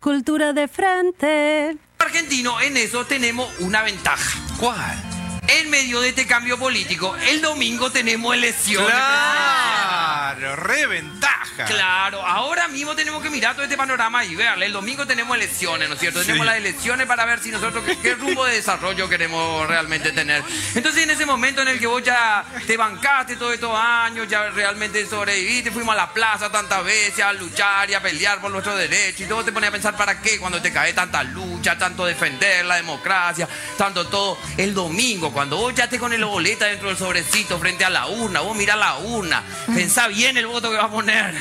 Cultura de frente. argentino en eso tenemos una ventaja. ¿Cuál? En medio de este cambio político, el domingo tenemos elecciones. Claro, reventaja. Claro, ahora mismo tenemos que mirar todo este panorama y verle. El domingo tenemos elecciones, ¿no es cierto? Sí. Tenemos las elecciones para ver si nosotros qué, qué rumbo de desarrollo queremos realmente tener. Entonces, en ese momento en el que vos ya te bancaste todos estos años, ya realmente sobreviviste, fuimos a la plaza tantas veces a luchar y a pelear por nuestros derechos y todo te pones a pensar para qué cuando te cae tanta lucha, tanto defender la democracia, tanto todo. El domingo, cuando vos ya estés con el boleta dentro del sobrecito frente a la urna, vos mira la urna, pensá bien el voto que vas a poner,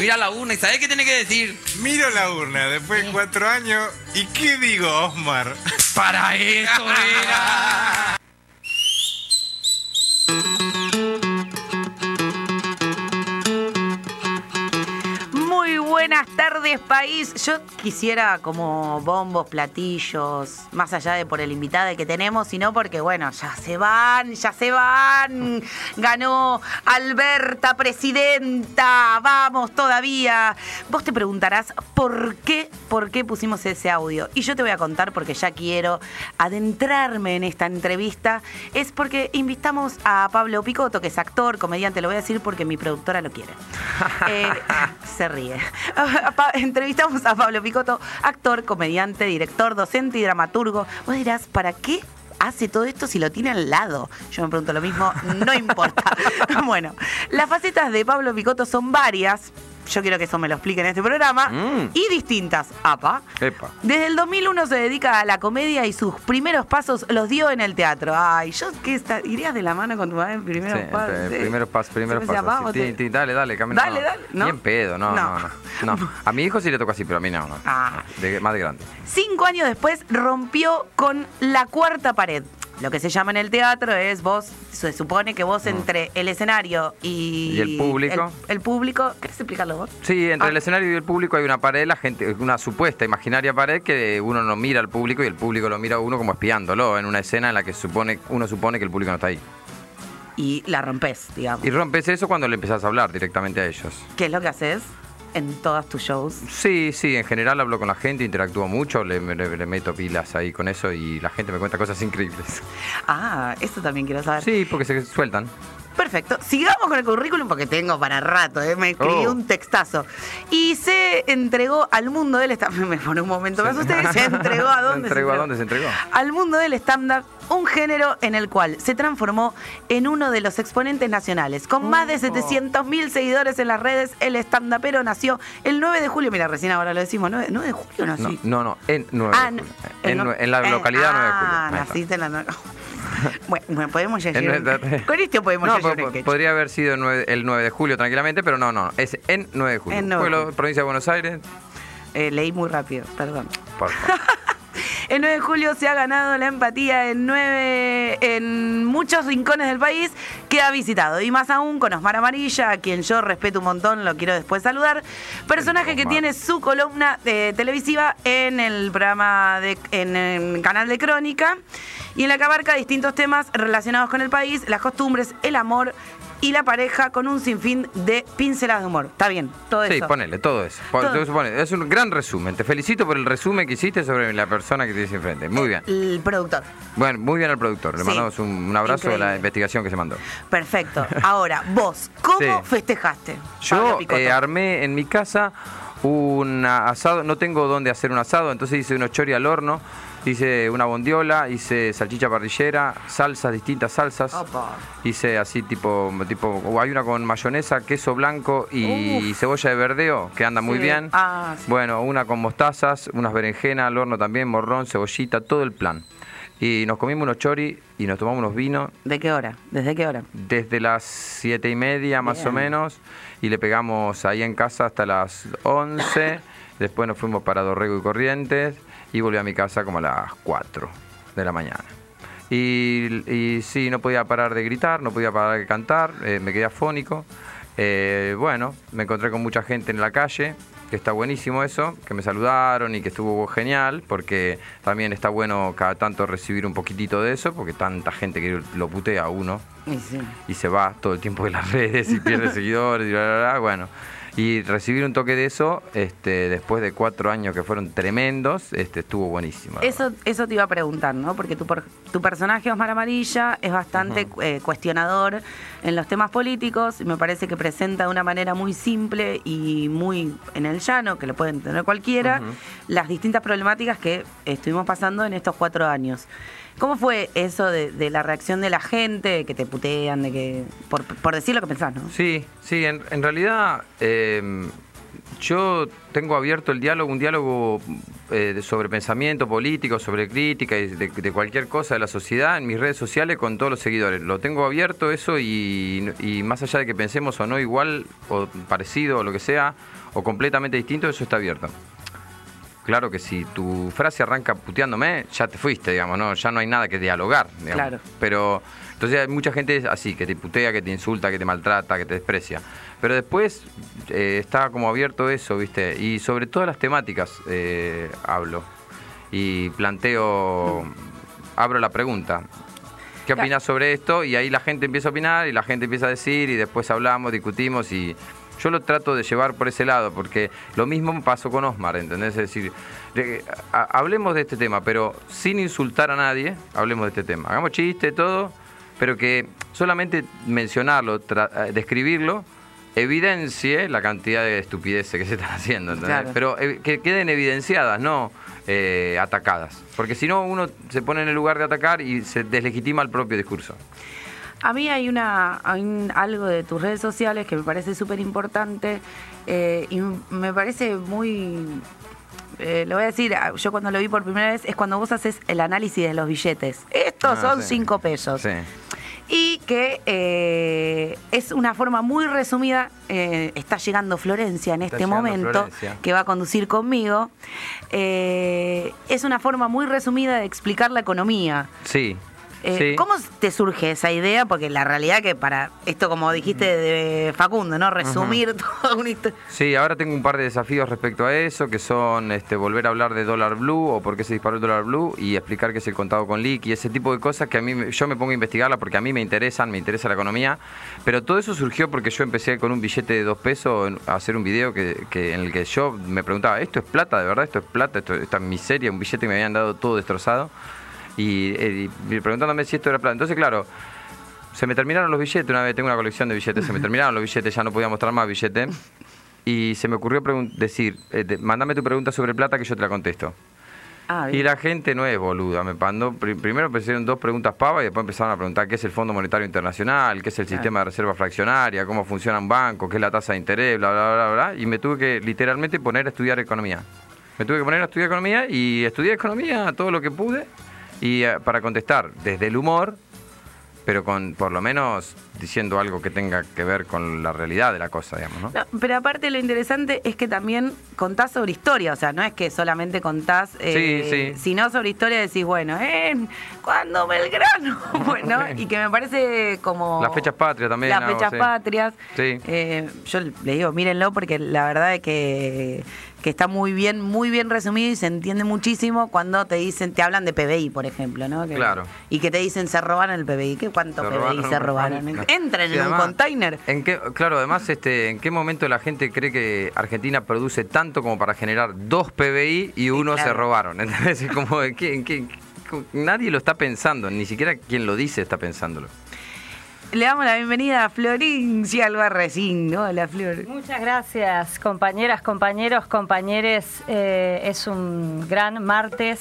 mira la urna y sabés qué tenés que decir. Miro la urna después de cuatro años y ¿qué digo, Osmar? Para eso era. Buenas tardes, país. Yo quisiera como bombos, platillos, más allá de por el invitado que tenemos, sino porque, bueno, ya se van, ya se van. Ganó Alberta, presidenta. Vamos todavía. Vos te preguntarás por qué, por qué pusimos ese audio. Y yo te voy a contar porque ya quiero adentrarme en esta entrevista. Es porque invitamos a Pablo Picotto, que es actor, comediante, lo voy a decir porque mi productora lo quiere. Eh, se ríe. Entrevistamos a Pablo Picotto, actor, comediante, director, docente y dramaturgo. Vos dirás, ¿para qué hace todo esto si lo tiene al lado? Yo me pregunto lo mismo, no importa. bueno, las facetas de Pablo Picotto son varias. Yo quiero que eso me lo explique en este programa. Mm. Y distintas. Apa. Epa. Desde el 2001 se dedica a la comedia y sus primeros pasos los dio en el teatro. Ay, yo que está, irías de la mano con tu madre en primeros Sí, pasos. sí. primeros pasos, primeros ¿Se me pasos. sí, te- dale, dale, camina. Dale, dale, ¿no? Bien pedo, no, No. no. A mi hijo sí le tocó así, pero a mí no, no. Ah. De- más de grande. Cinco años después rompió con la cuarta pared. Lo que se llama en el teatro es vos, se supone que vos entre el escenario y. Y el público. El, el público, ¿querés explicarlo vos? Sí, entre Ah. el escenario y el público hay una pared, la gente, una supuesta imaginaria pared que uno no mira al público y el público lo mira a uno como espiándolo en una escena en la que supone, uno supone que el público no está ahí. Y la rompes, digamos. Y rompes eso cuando le empezás a hablar directamente a ellos. ¿Qué es lo que haces en todos tus shows? Sí, sí, en general hablo con la gente, interactúo mucho, le, le- le meto pilas ahí con eso y la gente me cuenta cosas increíbles. Ah, eso también quiero saber. Sí, porque se sueltan. Perfecto. Sigamos con el currículum porque tengo para rato, ¿eh? me escribí Oh. un textazo. Y se entregó al mundo del stand Me por un momento, me asusté. Se entregó a ¿Se dónde. entregó a dónde se entregó? Al mundo del stand-up, un género en el cual se transformó en uno de los exponentes nacionales. Con más de 700.000 seguidores en las redes, el stand-upero nació el 9 de julio. Mira, recién ahora lo decimos, 9, 9 de julio nací. No, no, no, en 9 Ah, de julio. en la localidad 9 de julio. Ah, naciste en la Bueno, podemos ya llegar- Con esto podemos No, ya llegar po- podría haber sido el 9, el 9 de julio tranquilamente, pero no, no, es en 9 de julio. En 9 de Pueblo, provincia de Buenos Aires. Eh, leí muy rápido, perdón. por favor. El 9 de julio se ha ganado la empatía en nueve, en muchos rincones del país que ha visitado. Y más aún con Osmar Amarilla, a quien yo respeto un montón, lo quiero después saludar. Personaje que tiene su columna eh, televisiva en el programa de, en el canal de Crónica. Y en la que abarca distintos temas relacionados con el país, las costumbres, el amor y la pareja con un sinfín de pinceladas de humor. Está bien, todo Sí, eso. ponele, todo eso. Todo. Es un gran resumen. Te felicito por el resumen que hiciste sobre la persona que tienes enfrente. Muy bien. El productor. Bueno, muy bien al productor. Le Sí. mandamos un, un abrazo de la Increíble. investigación que se mandó. Perfecto. Ahora, vos, ¿cómo Sí. festejaste? Yo eh, armé en mi casa un asado, no tengo dónde hacer un asado, entonces hice unos chori al horno, hice una bondiola, hice salchicha parrillera, salsas, distintas salsas. Opa. Hice así tipo, tipo, hay una con mayonesa, queso blanco y cebolla de verdeo, que anda muy bien. Ah, sí. Bueno, una con mostazas, unas berenjenas al horno también, morrón, cebollita, todo el plan. Y nos comimos unos chori y nos tomamos unos vinos ¿De qué hora? ¿Desde qué hora? desde las siete y media más Bien. o menos y le pegamos ahí en casa hasta las 11. Después nos fuimos para Dorrego y Corrientes y volví a mi casa como a las 4 de la mañana. Y, y sí, no podía parar de gritar, no podía parar de cantar, eh, me quedé afónico. Eh, bueno, me encontré con mucha gente en la calle, que está buenísimo eso, que me saludaron y que estuvo genial, porque también está bueno cada tanto recibir un poquitito de eso, porque tanta gente que lo putea a uno Y sí. y se va todo el tiempo de las redes y pierde seguidores y bla, bla, bla, bueno. Y recibir un toque de eso, este, después de cuatro años que fueron tremendos, este, estuvo buenísimo. Eso, eso te iba a preguntar, ¿no? Porque tu, tu personaje, Osmar Amarilla, es bastante eh, cuestionador en los temas políticos y me parece que presenta de una manera muy simple y muy en el llano, que lo puede entender cualquiera, las distintas problemáticas que estuvimos pasando en estos cuatro años. ¿Cómo fue eso de, de la reacción de la gente, que te putean, de que por, por decir lo que pensás, ¿no? Sí, sí, en, en realidad eh, yo tengo abierto el diálogo, un diálogo eh, sobre pensamiento político, sobre crítica y de, cualquier cosa de la sociedad en mis redes sociales con todos los seguidores. Lo tengo abierto eso y más allá de que pensemos o no igual o parecido o lo que sea, o completamente distinto, eso está abierto. Claro que si tu frase arranca puteándome, ya te fuiste, digamos, ¿no? Ya no hay nada que dialogar, digamos. Claro. Pero, entonces hay mucha gente así, que te putea, que te insulta, que te maltrata, que te desprecia. Pero después eh, está como abierto eso, ¿viste? Y sobre todas las temáticas eh, hablo. Y planteo, abro la pregunta. ¿Qué opinas sobre esto? Y ahí la gente empieza a opinar y la gente empieza a decir y después hablamos, discutimos y yo lo trato de llevar por ese lado porque lo mismo pasó con Osmar, ¿entendés? Es decir, hablemos de este tema, pero sin insultar a nadie, hablemos de este tema. Hagamos chiste, todo, pero que solamente mencionarlo, eh, describirlo, evidencie la cantidad de estupideces que se están haciendo, ¿entendés? Claro. Pero eh, que queden evidenciadas, no eh, atacadas. Porque si no, uno se pone en el lugar de atacar y se deslegitima el propio discurso. A mí hay una hay un- algo de tus redes sociales que me parece súper importante eh, y me parece muy... eh, lo voy a decir, ah, yo cuando lo vi por primera vez es cuando vos haces el análisis de los billetes. Estos Ah, son sí. cinco pesos. Sí. Y que eh, es una forma muy resumida. eh, está llegando Florencia en Está este momento, Florencia. que va a conducir conmigo. Eh, es una forma muy resumida de explicar la economía. Sí. Eh, sí. ¿Cómo te surge esa idea? Porque la realidad que para esto, como dijiste de Facundo, ¿no? Resumir toda una historia. Sí, ahora tengo un par de desafíos respecto a eso, que son este, volver a hablar de dólar blue o por qué se disparó el dólar blue y explicar qué es el contado con liqui y ese tipo de cosas que a mí me- yo me pongo a investigarla porque a mí me interesan, me interesa la economía. Pero todo eso surgió porque yo empecé con un billete de dos pesos a hacer un video que, que- en el que yo me preguntaba, ¿esto es plata? ¿De verdad esto es plata? ¿Esto, esta miseria? Un billete que me habían dado todo destrozado. Y, eh, y preguntándome si esto era plata. Entonces, claro, se me terminaron los billetes, una vez tengo una colección de billetes, se me terminaron los billetes, ya no podía mostrar más billetes. Y se me ocurrió decir, eh, de- mándame tu pregunta sobre plata que yo te la contesto. Ah, Y la gente no es boluda, me mandó, pri- primero empezaron dos preguntas pavas y después empezaron a preguntar qué es el Fondo Monetario Internacional, qué es el sistema de reserva fraccionaria, cómo funciona un banco, qué es la tasa de interés, bla, bla, bla, bla, y me tuve que literalmente poner a estudiar economía. Me tuve que poner a estudiar economía y estudié economía todo lo que pude y eh, para contestar desde el humor, pero con por lo menos diciendo algo que tenga que ver con la realidad de la cosa, digamos, ¿no? No, pero aparte lo interesante es que también contás sobre historia, o sea, no es que solamente contás, eh, Sí, sí. sino sobre historia decís, bueno, eh, cuando Belgrano, bueno, y que me parece como... Las fechas patrias también. Las fechas sí. patrias. Sí. Eh, yo le digo, mírenlo porque la verdad es que, que está muy bien, muy bien resumido y se entiende muchísimo cuando te dicen, te hablan de PBI, por ejemplo, ¿no? Que- Claro. Y que te dicen, se robaron el PBI. ¿Qué cuánto Se PBI robaron se robaron? Entren Sí, en un container. ¿En qué, claro, además, este, ¿en qué momento la gente cree que Argentina produce tanto como para generar dos PBI y uno claro. se robaron? ¿Entendés? Es como, ¿en qué- en qué- nadie lo está pensando, ni siquiera quien lo dice está pensándolo. Le damos la bienvenida a Florencia Albarracín. Hola, Flor. Muchas gracias, compañeras, compañeros, compañeres. Eh, es un gran martes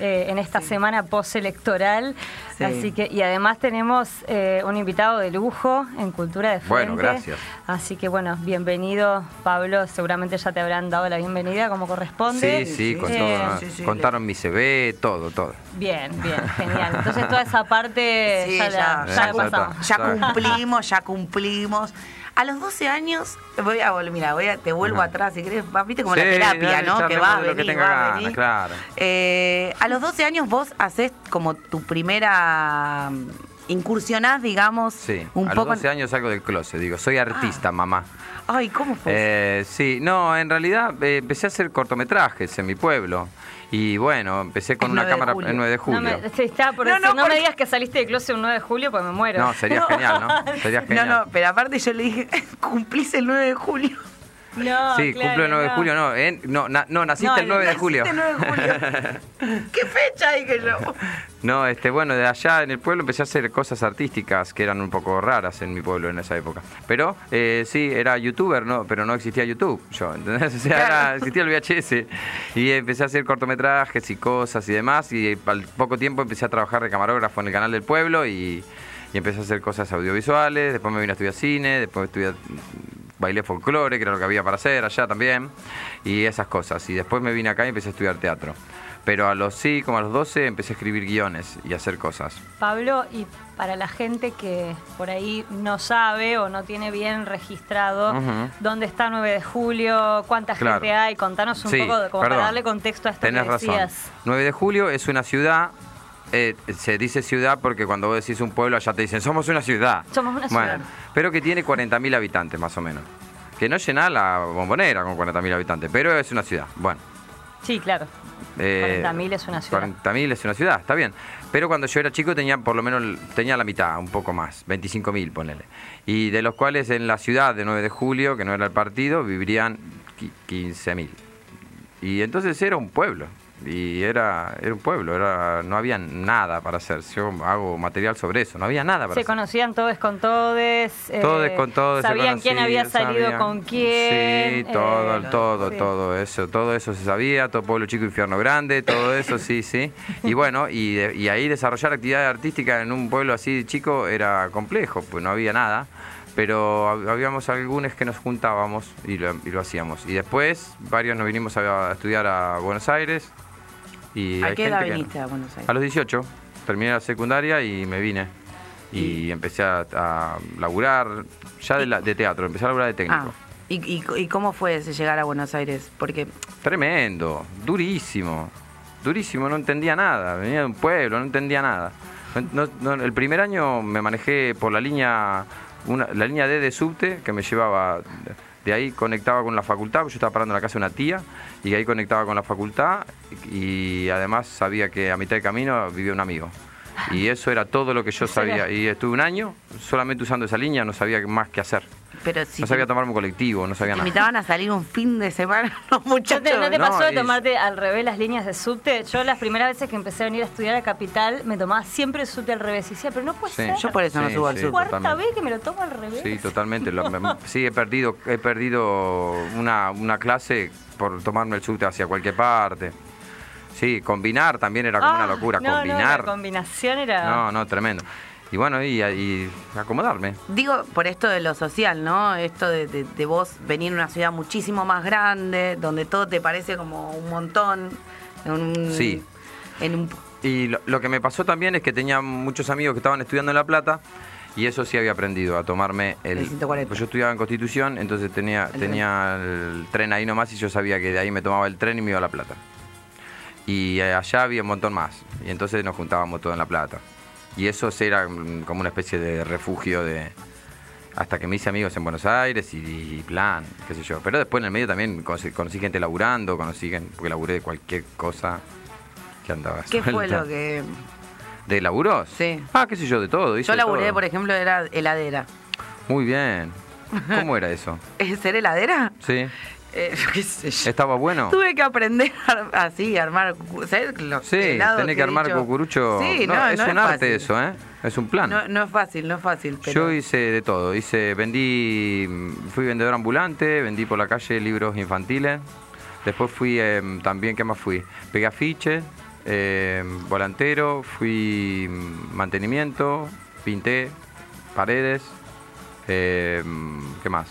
eh, en esta semana postelectoral. Sí. Así que, y además tenemos eh, un invitado de lujo en Cultura de Frente. Bueno, gracias. Así que bueno, bienvenido, Pablo. Seguramente ya te habrán dado la bienvenida como corresponde. Sí, sí, con Eh, todo, sí, sí, contaron mi CV, todo, todo. Bien, bien, genial. Entonces toda esa parte Sí, ya, ya, la, ya ya la está. pasamos. Ya cumplimos, ya cumplimos. A los 12 años, voy a volver, mira, voy a, te vuelvo Ajá. atrás, si querés, viste como la terapia, ¿no? Que va a que venir, tenga va a ganas, venir. claro. Eh, a los 12 años vos haces como tu primera mm, incursionás, digamos, Sí, un a poco. los 12 años salgo del closet, digo, soy artista, mamá. Ay, ¿cómo fue? Eh, sí, no, en realidad eh, empecé a hacer cortometrajes en mi pueblo. Y bueno, empecé con El una 9 de cámara julio. el 9 de No julio. me, sí, estaba por No, decir, no, no, porque- me digas que saliste de closet un 9 de julio porque me muero. No, sería genial, ¿no? Sería no, genial. no, pero aparte yo le dije, cumplís el 9 de julio. No, sí, claro, cumplo el 9 de no. julio, no, ¿eh? no, na- no, naciste No, el 9 de julio. el 9 de julio. ¿Qué fecha dije yo? No, este, bueno, de allá en el pueblo empecé a hacer cosas artísticas que eran un poco raras en mi pueblo en esa época. Pero eh, sí, era youtuber, ¿no? Pero no existía YouTube, yo, ¿entendés? O sea, era- existía el VHS. Y empecé a hacer cortometrajes y cosas y demás. Y al poco tiempo empecé a trabajar de camarógrafo en el canal del pueblo y, y empecé a hacer cosas audiovisuales. Después me vine a estudiar cine, después estudié bailé folclore, que era lo que había para hacer allá también, y esas cosas. Y después me vine acá y empecé a estudiar teatro. Pero a los sí, como a los 12, empecé a escribir guiones y a hacer cosas. Pablo, y para la gente que por ahí no sabe o no tiene bien registrado dónde está 9 de julio, cuánta Claro. gente hay, contanos un Sí, poco como perdón. para darle contexto a esto Tenés que razón. decías. 9 de julio es una ciudad. Eh, se dice ciudad porque cuando vos decís un pueblo allá te dicen somos una ciudad. Somos una Bueno, ciudad. pero que tiene 40.000 habitantes más o menos. Que no llena la bombonera con 40.000 habitantes, pero es una ciudad. Bueno. Sí, claro. Eh, 40.000 es una ciudad. 40.000 es una ciudad, está bien. Pero cuando yo era chico tenía por lo menos tenía la mitad, un poco más, 25.000, ponele. Y de los cuales en la ciudad de 9 de julio, que no era el partido, vivirían qui- 15.000. Y entonces era un pueblo. Y era, era un pueblo, era, no había nada para hacer. Yo hago material sobre eso, no había nada para Se hacer. conocían todos con todes. eh, Todos con todos. se Sabían quién había salido sabían. con quién. Sí, todo, eh, todo, sí. todo eso, todo eso se sabía, todo pueblo chico, infierno grande, todo eso, sí, sí. Y bueno, y, de- y ahí desarrollar actividad artística en un pueblo así chico era complejo, pues no había nada. Pero hab- habíamos algunos que nos juntábamos y lo, y lo hacíamos. Y después varios nos vinimos a, a estudiar a Buenos Aires. Y ¿A qué edad no. viniste a Buenos Aires? A los 18. Terminé la secundaria y me vine. Y empecé a, a laburar ya de, la- de teatro, empecé a laburar de técnico. Ah, ¿y, y, y cómo fue ese llegar a Buenos Aires? Porque Tremendo, durísimo, durísimo, no entendía nada, venía de un pueblo, no entendía nada. No- no- no, el primer año me manejé por la línea, una- la línea D de subte que me llevaba, de ahí conectaba con la facultad, porque yo estaba parando en la casa de una tía, y ahí conectaba con la facultad, y además sabía que a mitad de camino vivía un amigo. Y eso era todo lo que yo sabía. Y estuve un año solamente usando esa línea, no sabía más qué hacer. Pero si No te, sabía tomarme un colectivo, no sabía te nada. invitaban a salir un fin de semana los ¿No muchachos. te, no te No, pasó de tomarte al revés las líneas de subte? Yo las primeras veces que empecé a venir a estudiar a Capital me tomaba siempre el subte al revés. Y decía, pero no puede Sí. ser. Yo por eso no Sí, subo al sur. cuarta totalmente. vez que me lo tomo al revés. Sí, totalmente. Lo- me- sí, he perdido, he perdido una, una clase por tomarme el subte hacia cualquier parte. Sí, combinar también era como Ah, una locura. no, no, combinar. la combinación era... No, no, tremendo. Y bueno, y, y acomodarme. Digo, por esto de lo social, ¿no? Esto de, de- de vos venir a una ciudad muchísimo más grande, donde todo te parece como un montón. Un, Sí. En un, Y lo, lo que me pasó también es que tenía muchos amigos que estaban estudiando en La Plata y eso sí había aprendido a tomarme el... El 140. Pues yo estudiaba en Constitución, entonces tenía, El tenía el tren ahí nomás y yo sabía que de ahí me tomaba el tren y me iba a La Plata. Y allá había un montón más y entonces nos juntábamos todos en La Plata. Y eso era mm, como una especie de refugio de... Hasta que me hice amigos en Buenos Aires y, y plan, qué sé yo. Pero después en el medio también conocí, conocí gente laburando, conocí gente, porque laburé de cualquier cosa que andaba ¿Qué fue lo que...? ¿De laburos? Sí. Ah, qué sé yo, de todo. hice Yo laburé, todo. por ejemplo, era heladera. Muy bien. ¿Cómo era eso? ¿Es ser heladera? Sí. Eh, qué sé yo. ¿Estaba bueno? Tuve que aprender así, armar... ¿sabes? Los Sí, tenés que armar dicho. cucurucho. Sí, no, no, es no un arte fácil. eso, ¿eh? Es un plan. No, no es fácil, no es fácil. Pero... Yo hice de todo. Hice, vendí, fui vendedor ambulante, vendí por la calle libros infantiles. Después fui eh, también, ¿qué más fui? Pegué afiches, eh, volantero, fui mm, mantenimiento, pinté paredes. eh, ¿Qué más?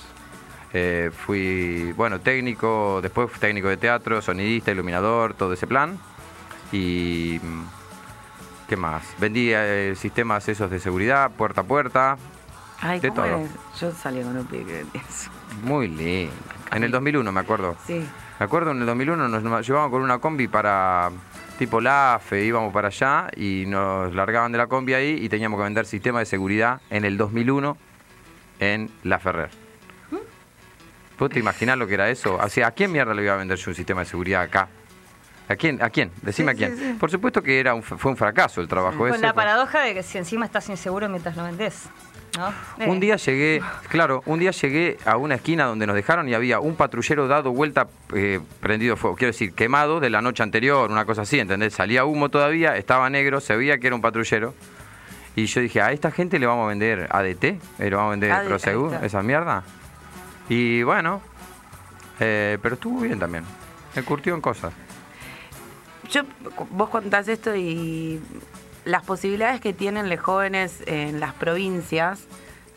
Eh, fui, bueno, técnico, después fui técnico de teatro, sonidista, iluminador, todo ese plan. Y. ¿Qué más? Vendí eh, sistemas esos de seguridad, puerta a puerta. Ay, de ¿cómo todo. es? Yo salí con un pibe vendía eso. Muy lindo. En el 2001, me acuerdo. Sí. Me acuerdo en el 2001 nos llevaban con una combi para tipo LAFE, íbamos para allá y nos largaban de la combi ahí y teníamos que vender sistemas de seguridad en el 2001 en La Ferrer. ¿Vos te imaginás lo que era eso? O sea, ¿a quién mierda le iba a vender yo un sistema de seguridad acá? ¿A quién? ¿A quién? Decime Sí, a quién. sí, sí. Por supuesto que era un, fue un fracaso el trabajo Con ese. la fue- paradoja de que si encima estás inseguro mientras lo vendés. ¿no? Un Eh, día llegué, claro, un día llegué a una esquina donde nos dejaron y había un patrullero dado vuelta, eh, prendido fuego, quiero decir, quemado de la noche anterior, una cosa así, ¿entendés? Salía humo todavía, estaba negro, se veía que era un patrullero. Y yo dije, a esta gente le vamos a vender ADT, eh, le vamos a vender AD, Prosegur, esa mierda. Y bueno, eh, pero estuvo bien también. Me curtió en cosas. Yo, vos contás esto y las posibilidades que tienen los jóvenes en las provincias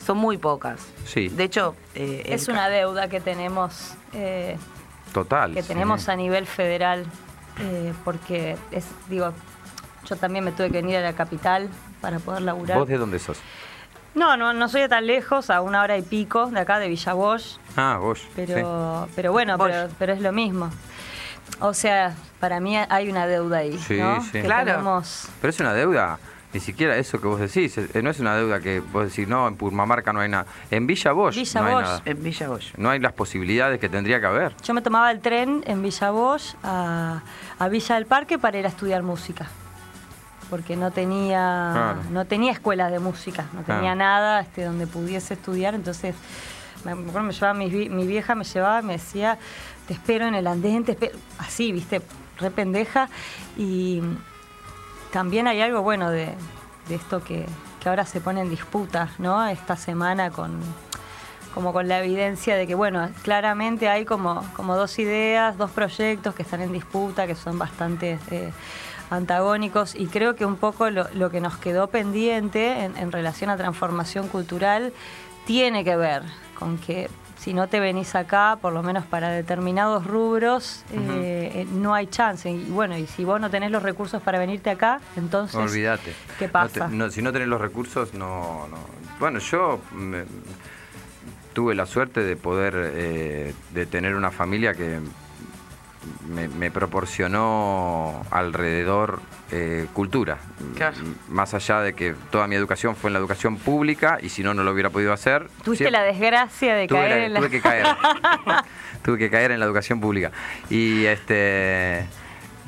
son muy pocas. Sí. De hecho, eh, Es el- una deuda que tenemos, eh, Total. que sí. tenemos a nivel federal, eh, porque es, digo, yo también me tuve que venir a la capital para poder laburar. ¿Vos de dónde sos? No, no, no soy de tan lejos, a una hora y pico de acá, de Villa Bosch, Ah, vos. pero, pero bueno, Bosch. pero, pero es lo mismo. O sea, para mí hay una deuda ahí, Sí, ¿no? sí. Que Claro. tenemos- Pero es una deuda, ni siquiera eso que vos decís, eh, no es una deuda que vos decís, no, en Purmamarca no hay nada. En Villa Bosch Villa no hay Bosch. nada. en Villa Bosch. No hay las posibilidades que tendría que haber. Yo me tomaba el tren en Villa Bosch a, a Villa del Parque para ir a estudiar música. Porque no tenía, Claro. no tenía escuelas de música, no tenía nada este, donde pudiese estudiar. Entonces, me, me llevaba mi, mi vieja, me llevaba y me decía, te espero en el andén, te espero. Así, viste, re pendeja. Y también hay algo bueno de, de esto que, que ahora se pone en disputa, ¿no? Esta semana con como con la evidencia de que, bueno, claramente hay como, como dos ideas, dos proyectos que están en disputa, que son bastante eh, antagónicos, y creo que un poco lo, lo que nos quedó pendiente en, en relación a transformación cultural tiene que ver con que si no te venís acá, por lo menos para determinados rubros, eh, eh, no hay chance. Y bueno, y si vos no tenés los recursos para venirte acá, entonces, Olvídate. ¿qué No pasa? te- no, si no tenés los recursos, no. no. Bueno, yo me- tuve la suerte de poder, eh, de tener una familia que me, me proporcionó alrededor eh, cultura. Claro. Más allá de que toda mi educación fue en la educación pública y si no, no lo hubiera podido hacer. Tuviste la desgracia de tuve, caer la- en la... tuve que caer. tuve que caer en la educación pública. Y este.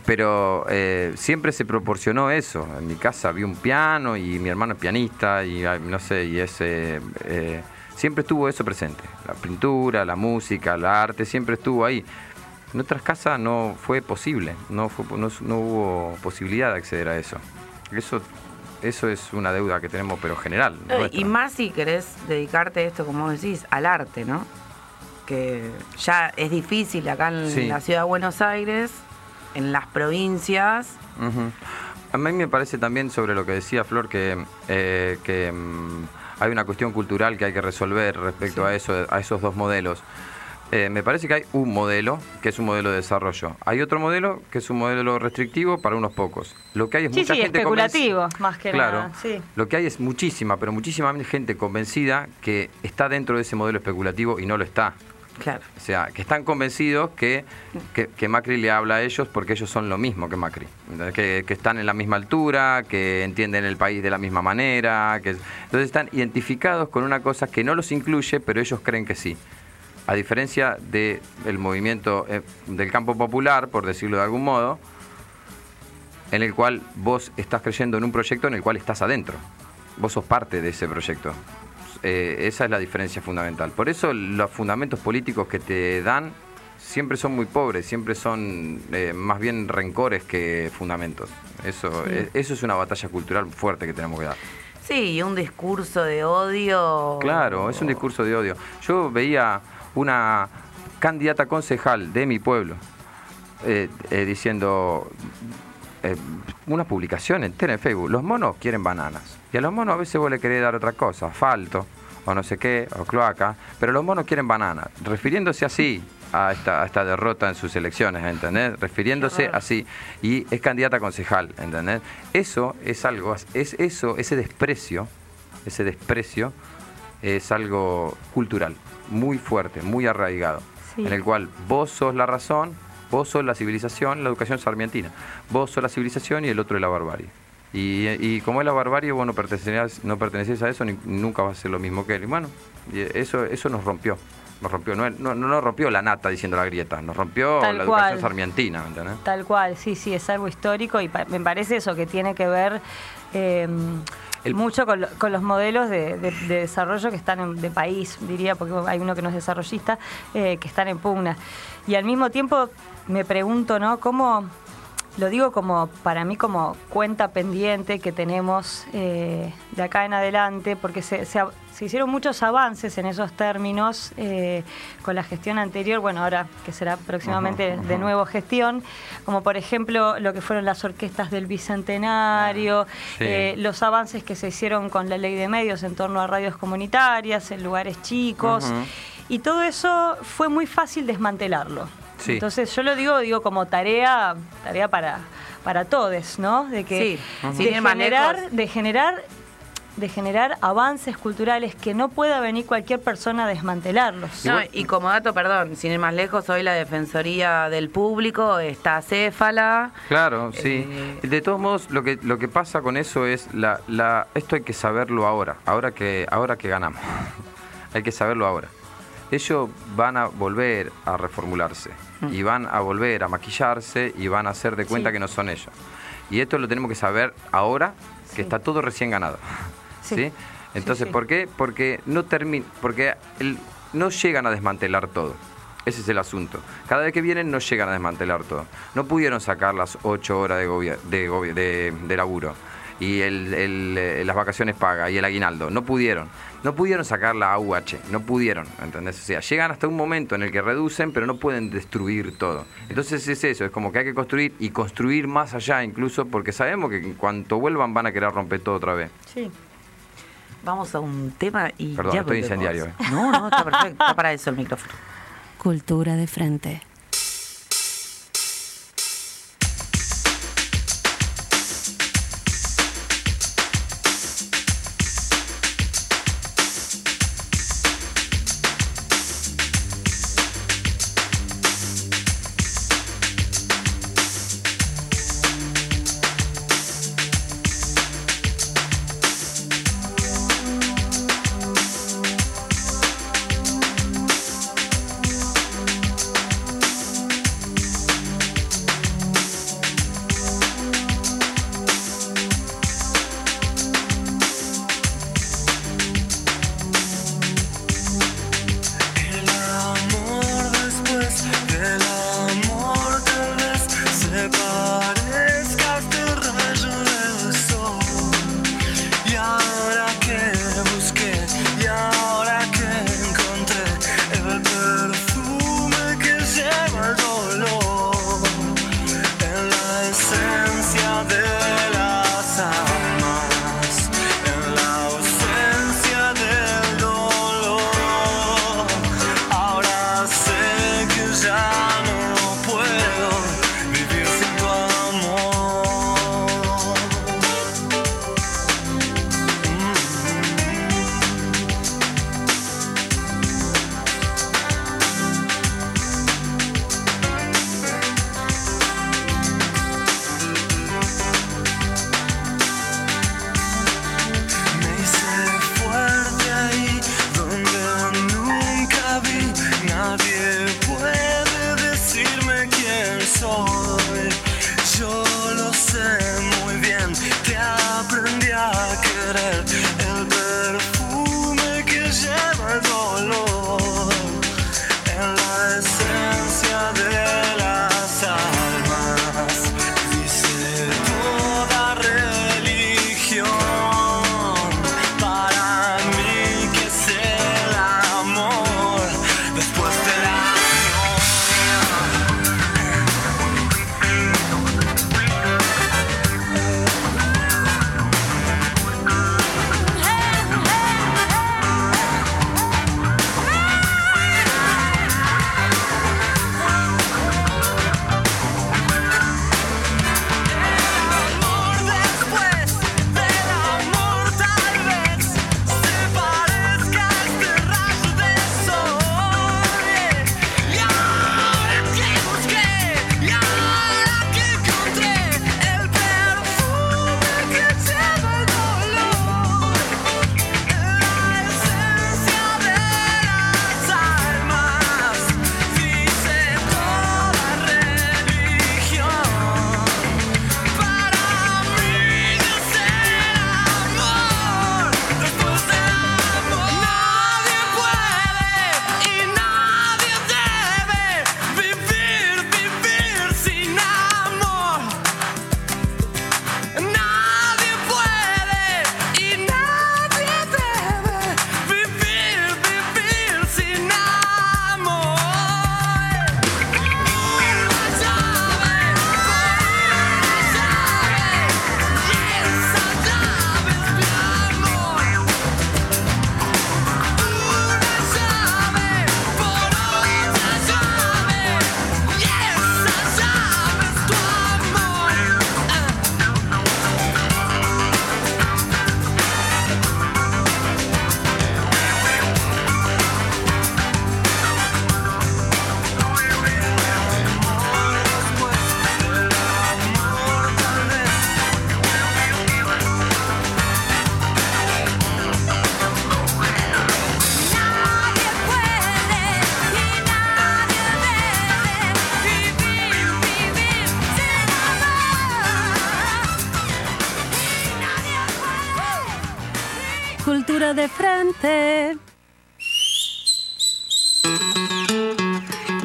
Pero eh, siempre se proporcionó eso. En mi casa había un piano y mi hermano es pianista y no sé, y ese. eh, siempre estuvo eso presente. La pintura, la música, el arte, siempre estuvo ahí. En otras casas no fue posible, no, fue, no, no hubo posibilidad de acceder a eso. Eso, eso es una deuda que tenemos, pero general. Nuestra. y más si querés dedicarte a esto, como decís, al arte, ¿no? Que ya es difícil acá en Sí. la ciudad de Buenos Aires, en las provincias. A mí me parece también sobre lo que decía Flor que, eh, que mm, hay una cuestión cultural que hay que resolver respecto a eso, a esos dos modelos. Eh, me parece que hay un modelo que es un modelo de desarrollo. Hay otro modelo que es un modelo restrictivo para unos pocos. Lo que hay es Sí, mucha sí, gente especulativo, más que claro, nada, sí. Lo que hay es muchísima, pero muchísima gente convencida que está dentro de ese modelo especulativo y no lo está. Claro. O sea, que están convencidos que, que, que Macri le habla a ellos porque ellos son lo mismo que Macri. Que, que están en la misma altura, que entienden el país de la misma manera. Que, entonces están identificados con una cosa que no los incluye, pero ellos creen que sí. A diferencia del movimiento eh, del campo popular, por decirlo de algún modo, en el cual vos estás creyendo en un proyecto en el cual estás adentro. Vos sos parte de ese proyecto. Eh, esa es la diferencia fundamental. Por eso los fundamentos políticos que te dan siempre son muy pobres, siempre son eh, más bien rencores que fundamentos. Eso, eso es una batalla cultural fuerte que tenemos que dar. Sí, y un discurso de odio. Claro, es un discurso de odio. Yo veía una candidata concejal de mi pueblo eh, eh, diciendo eh, una publicación entera en Facebook. Los monos quieren bananas. Y a los monos a veces vos le querés dar otra cosa, asfalto, o no sé qué, o cloaca, pero los monos quieren bananas. Refiriéndose así a esta, a esta derrota en sus elecciones, ¿entendés? Refiriéndose así. Y es candidata a concejal, ¿entendés? Eso es algo, es eso, ese desprecio, ese desprecio es algo cultural, muy fuerte, muy arraigado, Sí. en el cual vos sos la razón, vos sos la civilización, la educación sarmientina, vos sos la civilización y el otro es la barbarie. Y, y como es la barbarie, vos no pertenecés, no pertenecés a eso, ni, nunca vas a ser lo mismo que él. Y bueno, eso, eso nos rompió, Nos rompió, no, no, no nos rompió la nata diciendo la grieta, nos rompió Tal la educación sarmientina, ¿me entendés? Tal cual, sí, sí, es algo histórico y pa- me parece eso que tiene que ver eh, Mucho con, lo- con los modelos de, de- de desarrollo que están en, de país, diría, porque hay uno que no es desarrollista, eh, que están en pugna. Y al mismo tiempo me pregunto, ¿no? ¿Cómo, lo digo como para mí como cuenta pendiente que tenemos eh, de acá en adelante, porque se, se, se hicieron muchos avances en esos términos eh, con la gestión anterior, bueno, ahora que será próximamente de nuevo gestión, como por ejemplo lo que fueron las orquestas del Bicentenario, Sí. eh, los avances que se hicieron con la ley de medios en torno a radios comunitarias, en lugares chicos, y todo eso fue muy fácil desmantelarlo. Sí. Entonces yo lo digo, digo como tarea, tarea para, para todos, ¿no? De que Sí, de, generar, de generar de generar avances culturales que no pueda venir cualquier persona a desmantelarlos. No, y como dato, perdón, sin ir más lejos, hoy la Defensoría del Público está céfala. Claro, sí. Eh, De todos modos, lo que lo que pasa con eso es la, la esto hay que saberlo ahora, ahora que ahora que ganamos. hay que saberlo ahora. Ellos van a volver a reformularse y van a volver a maquillarse y van a hacer de cuenta Sí. que no son ellos. Y esto lo tenemos que saber ahora que Sí. está todo recién ganado. Sí. ¿Sí? Entonces. ¿por qué? Porque no termina, porque el- no llegan a desmantelar todo. Ese es el asunto. Cada vez que vienen no llegan a desmantelar todo. No pudieron sacar las ocho horas de, de, de- de laburo y el- el, eh, las vacaciones pagas y el aguinaldo. No pudieron. No pudieron sacar la AUH. No pudieron. ¿Entendés? O sea, llegan hasta un momento en el que reducen, pero no pueden destruir todo. Entonces es eso. Es como que hay que construir y construir más allá incluso porque sabemos que en cuanto vuelvan van a querer romper todo otra vez. Sí. Vamos a un tema y Perdón, ya estoy volvemos. incendiario, eh. No, no, está perfecto. Está para eso el micrófono. Cultura de frente. Cultura de frente.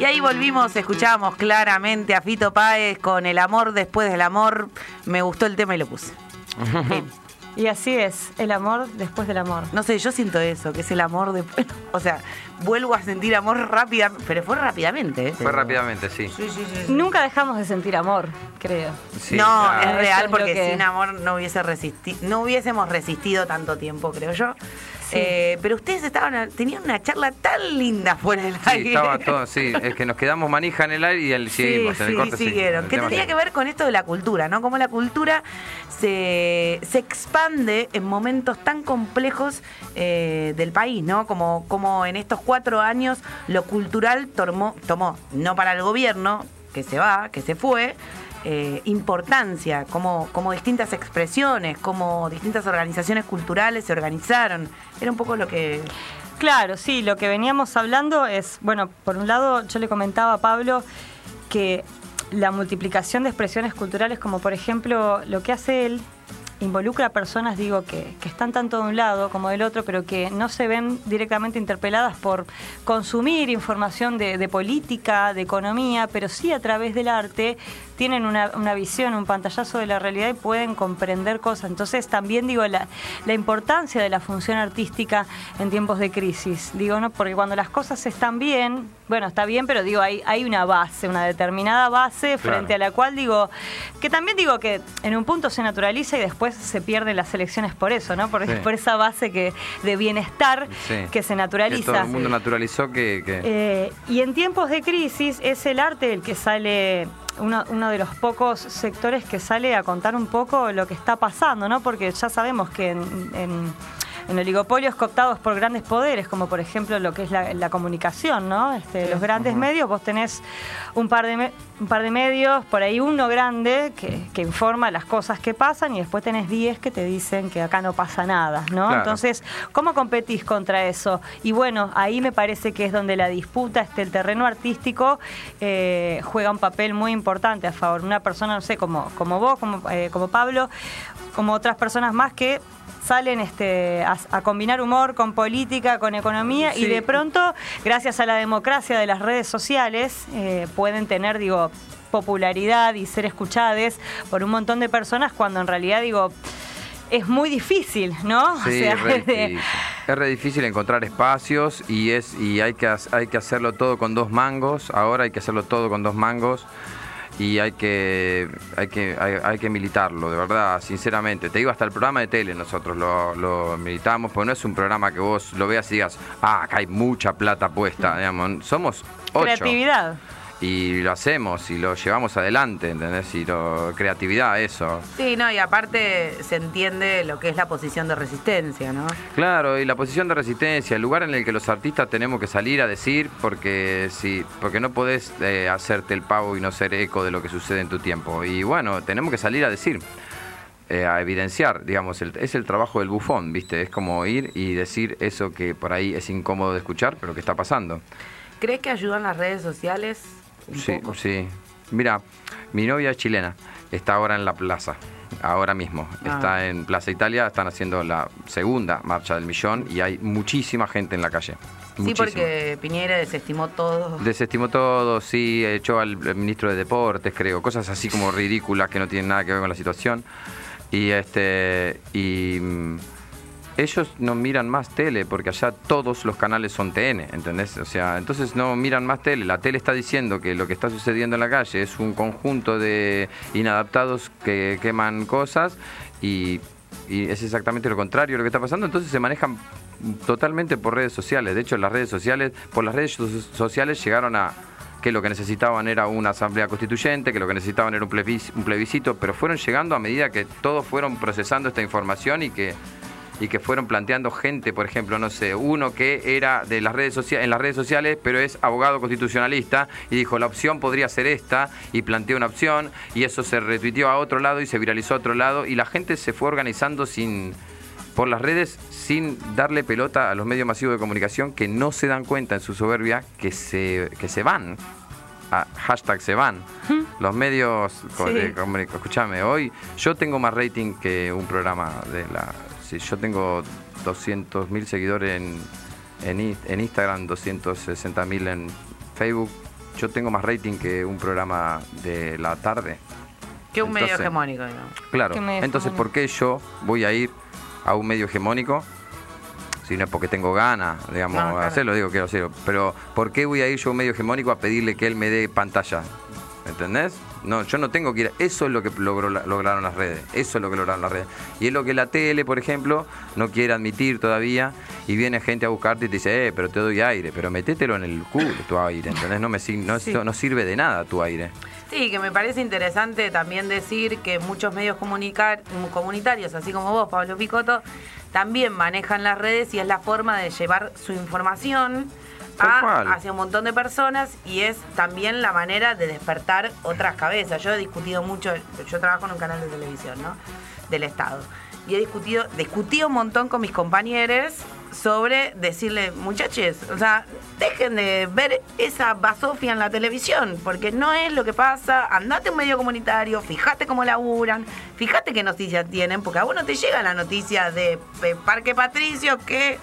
Y ahí volvimos, escuchábamos claramente a Fito Páez con El amor después del amor. Me gustó el tema y lo puse. Y así es, el amor después del amor. No sé, yo siento eso, que es el amor después. O sea, vuelvo a sentir amor rápida, pero fue rápidamente. ¿eh? Fue rápidamente, sí. Sí, sí, sí. sí. Nunca dejamos de sentir amor, creo. Sí, no, claro. es real es porque que- sin amor no hubiese resisti no hubiésemos resistido tanto tiempo, creo yo. Eh, pero ustedes estaban tenían una charla tan linda fuera del Sí, aire. estaba todo, sí, es que nos quedamos manija en el aire y el, seguimos, en el corte sí. siguieron. El Que tenía sí. que ver con esto de la cultura, ¿no? Cómo la cultura se, se expande en momentos tan complejos eh, del país, ¿no? Como, como en estos cuatro años lo cultural tomó, tomó, no para el gobierno, que se va, que se fue, eh, importancia, como, como distintas expresiones, como distintas organizaciones culturales se organizaron. Era un poco lo que... Claro, sí, lo que veníamos hablando es, bueno, por un lado yo le comentaba a Pablo que la multiplicación de expresiones culturales, como por ejemplo lo que hace él, involucra a personas, digo, que, que están tanto de un lado como del otro, pero que no se ven directamente interpeladas por consumir información de, de política, de economía, pero sí a través del arte tienen una, una visión, un pantallazo de la realidad y pueden comprender cosas. Entonces también digo la, la importancia de la función artística en tiempos de crisis. Digo, ¿no? Porque cuando las cosas están bien, bueno, está bien, pero digo, hay, hay una base, una determinada base Claro. frente a la cual digo, que también digo que en un punto se naturaliza y después se pierden las elecciones por eso, ¿no? Por, Sí. por esa base que, de bienestar Sí. que se Que naturaliza. todo el mundo naturalizó que... que- Eh, y en tiempos de crisis es el arte el que sale, uno, uno de los pocos sectores que sale a contar un poco lo que está pasando, ¿no? Porque ya sabemos que en, en- en oligopolios cooptados por grandes poderes, como por ejemplo lo que es la, la comunicación, ¿no? Este, los grandes medios, vos tenés un par, de me- un par de medios, por ahí uno grande que, que informa las cosas que pasan y después tenés 10 que te dicen que acá no pasa nada, ¿no? Claro. Entonces, ¿cómo competís contra eso? Y bueno, ahí me parece que es donde la disputa, este, el terreno artístico, eh, juega un papel muy importante a favor. Una persona, no sé, como, como vos, como, eh, como Pablo, como otras personas más que salen este, a, a combinar humor con política, con economía y de pronto, gracias a la democracia de las redes sociales, eh, pueden tener, digo, popularidad y ser escuchadas por un montón de personas cuando en realidad, digo, es muy difícil, ¿no? Sí, O sea, es re difícil. Es re difícil encontrar espacios y es y hay que ha- hay que hacerlo todo con dos mangos. Ahora hay que hacerlo todo con dos mangos y hay que hay que hay, hay que militarlo, de verdad, sinceramente. Te digo hasta el programa de tele nosotros lo, militamos, porque no es un programa que vos lo veas y digas, ah, acá hay mucha plata puesta, digamos. Somos ocho creatividad. Y lo hacemos y lo llevamos adelante, ¿entendés? Y lo, creatividad, eso. Sí, no, y aparte se entiende lo que es la posición de resistencia, ¿no? Claro, y la posición de resistencia, el lugar en el que los artistas tenemos que salir a decir, porque si, porque no podés eh, hacerte el pavo y no ser eco de lo que sucede en tu tiempo. Y bueno, tenemos que salir a decir, eh, a evidenciar, digamos, el- es el trabajo del bufón, ¿viste? Es como ir y decir eso que por ahí es incómodo de escuchar, pero que está pasando. ¿Crees que ayudan las redes sociales? Sí, poco? sí. Mira, mi novia es chilena, está ahora en la plaza, ahora mismo. Ah. Está en Plaza Italia, están haciendo la segunda marcha del millón y hay muchísima gente en la calle. Sí, porque Piñera desestimó todo. Desestimó todo, sí, echó al al ministro de Deportes, creo, cosas así como ridículas que no tienen nada que ver con la situación. Y este y mm, ellos no miran más tele porque allá todos los canales son TN, ¿entendés? O sea, entonces no miran más tele. La tele está diciendo que lo que está sucediendo en la calle es un conjunto de inadaptados que queman cosas y, es exactamente lo contrario lo que está pasando. Entonces se manejan totalmente por redes sociales. De hecho, las redes sociales, por las redes so- sociales llegaron a que lo que necesitaban era una asamblea constituyente, que lo que necesitaban era un plebiscito, pero fueron llegando a medida que todos fueron procesando esta información y que y que fueron planteando gente, por ejemplo, no sé, uno que era de las redes sociales, en las redes sociales, pero es abogado constitucionalista y dijo la opción podría ser esta y planteó una opción y eso se retuiteó a otro lado y se viralizó a otro lado y la gente se fue organizando sin por las redes sin darle pelota a los medios masivos de comunicación que no se dan cuenta en su soberbia que se que se van. A hashtag se van. Los medios, Sí. escúchame, hoy yo tengo más rating que un programa de la Si yo tengo 200.000 seguidores en, en, en Instagram, 260.000 en Facebook, yo tengo más rating que un programa de la tarde. Que un medio hegemónico, digamos. Claro. ¿Qué medio Entonces, hegemónico? ¿por qué yo voy a ir a un medio hegemónico? Si no es porque tengo ganas, digamos, No, claro. hacerlo, digo, quiero hacerlo. Pero, ¿por qué voy a ir yo a un medio hegemónico a pedirle que él me dé pantalla? ¿Entendés? No, yo no tengo que ir. Eso es lo que logró lograron las redes. Eso es lo que lograron las redes. Y es lo que la tele, por ejemplo, no quiere admitir todavía. Y viene gente a buscarte y te dice, eh, pero te doy aire. Pero metételo en el culo, tu aire. ¿Entendés? No, me, no, Sí. no sirve de nada tu aire. Sí, que me parece interesante también decir que muchos medios comunicar, comunitarios, así como vos, Pablo Picotto, también manejan las redes y es la forma de llevar su información a- hacia un montón de personas y es también la manera de despertar otras cabezas. Yo he discutido mucho, yo trabajo en un canal de televisión, ¿no? Del Estado. Y he discutido, discutí un montón con mis compañeros sobre decirle, muchachos, o sea, dejen de ver esa basofia en la televisión, porque no es lo que pasa. Andate a un medio comunitario, fíjate cómo laburan, fíjate qué noticias tienen, porque a vos no te llega la noticia de eh, Parque Patricio que...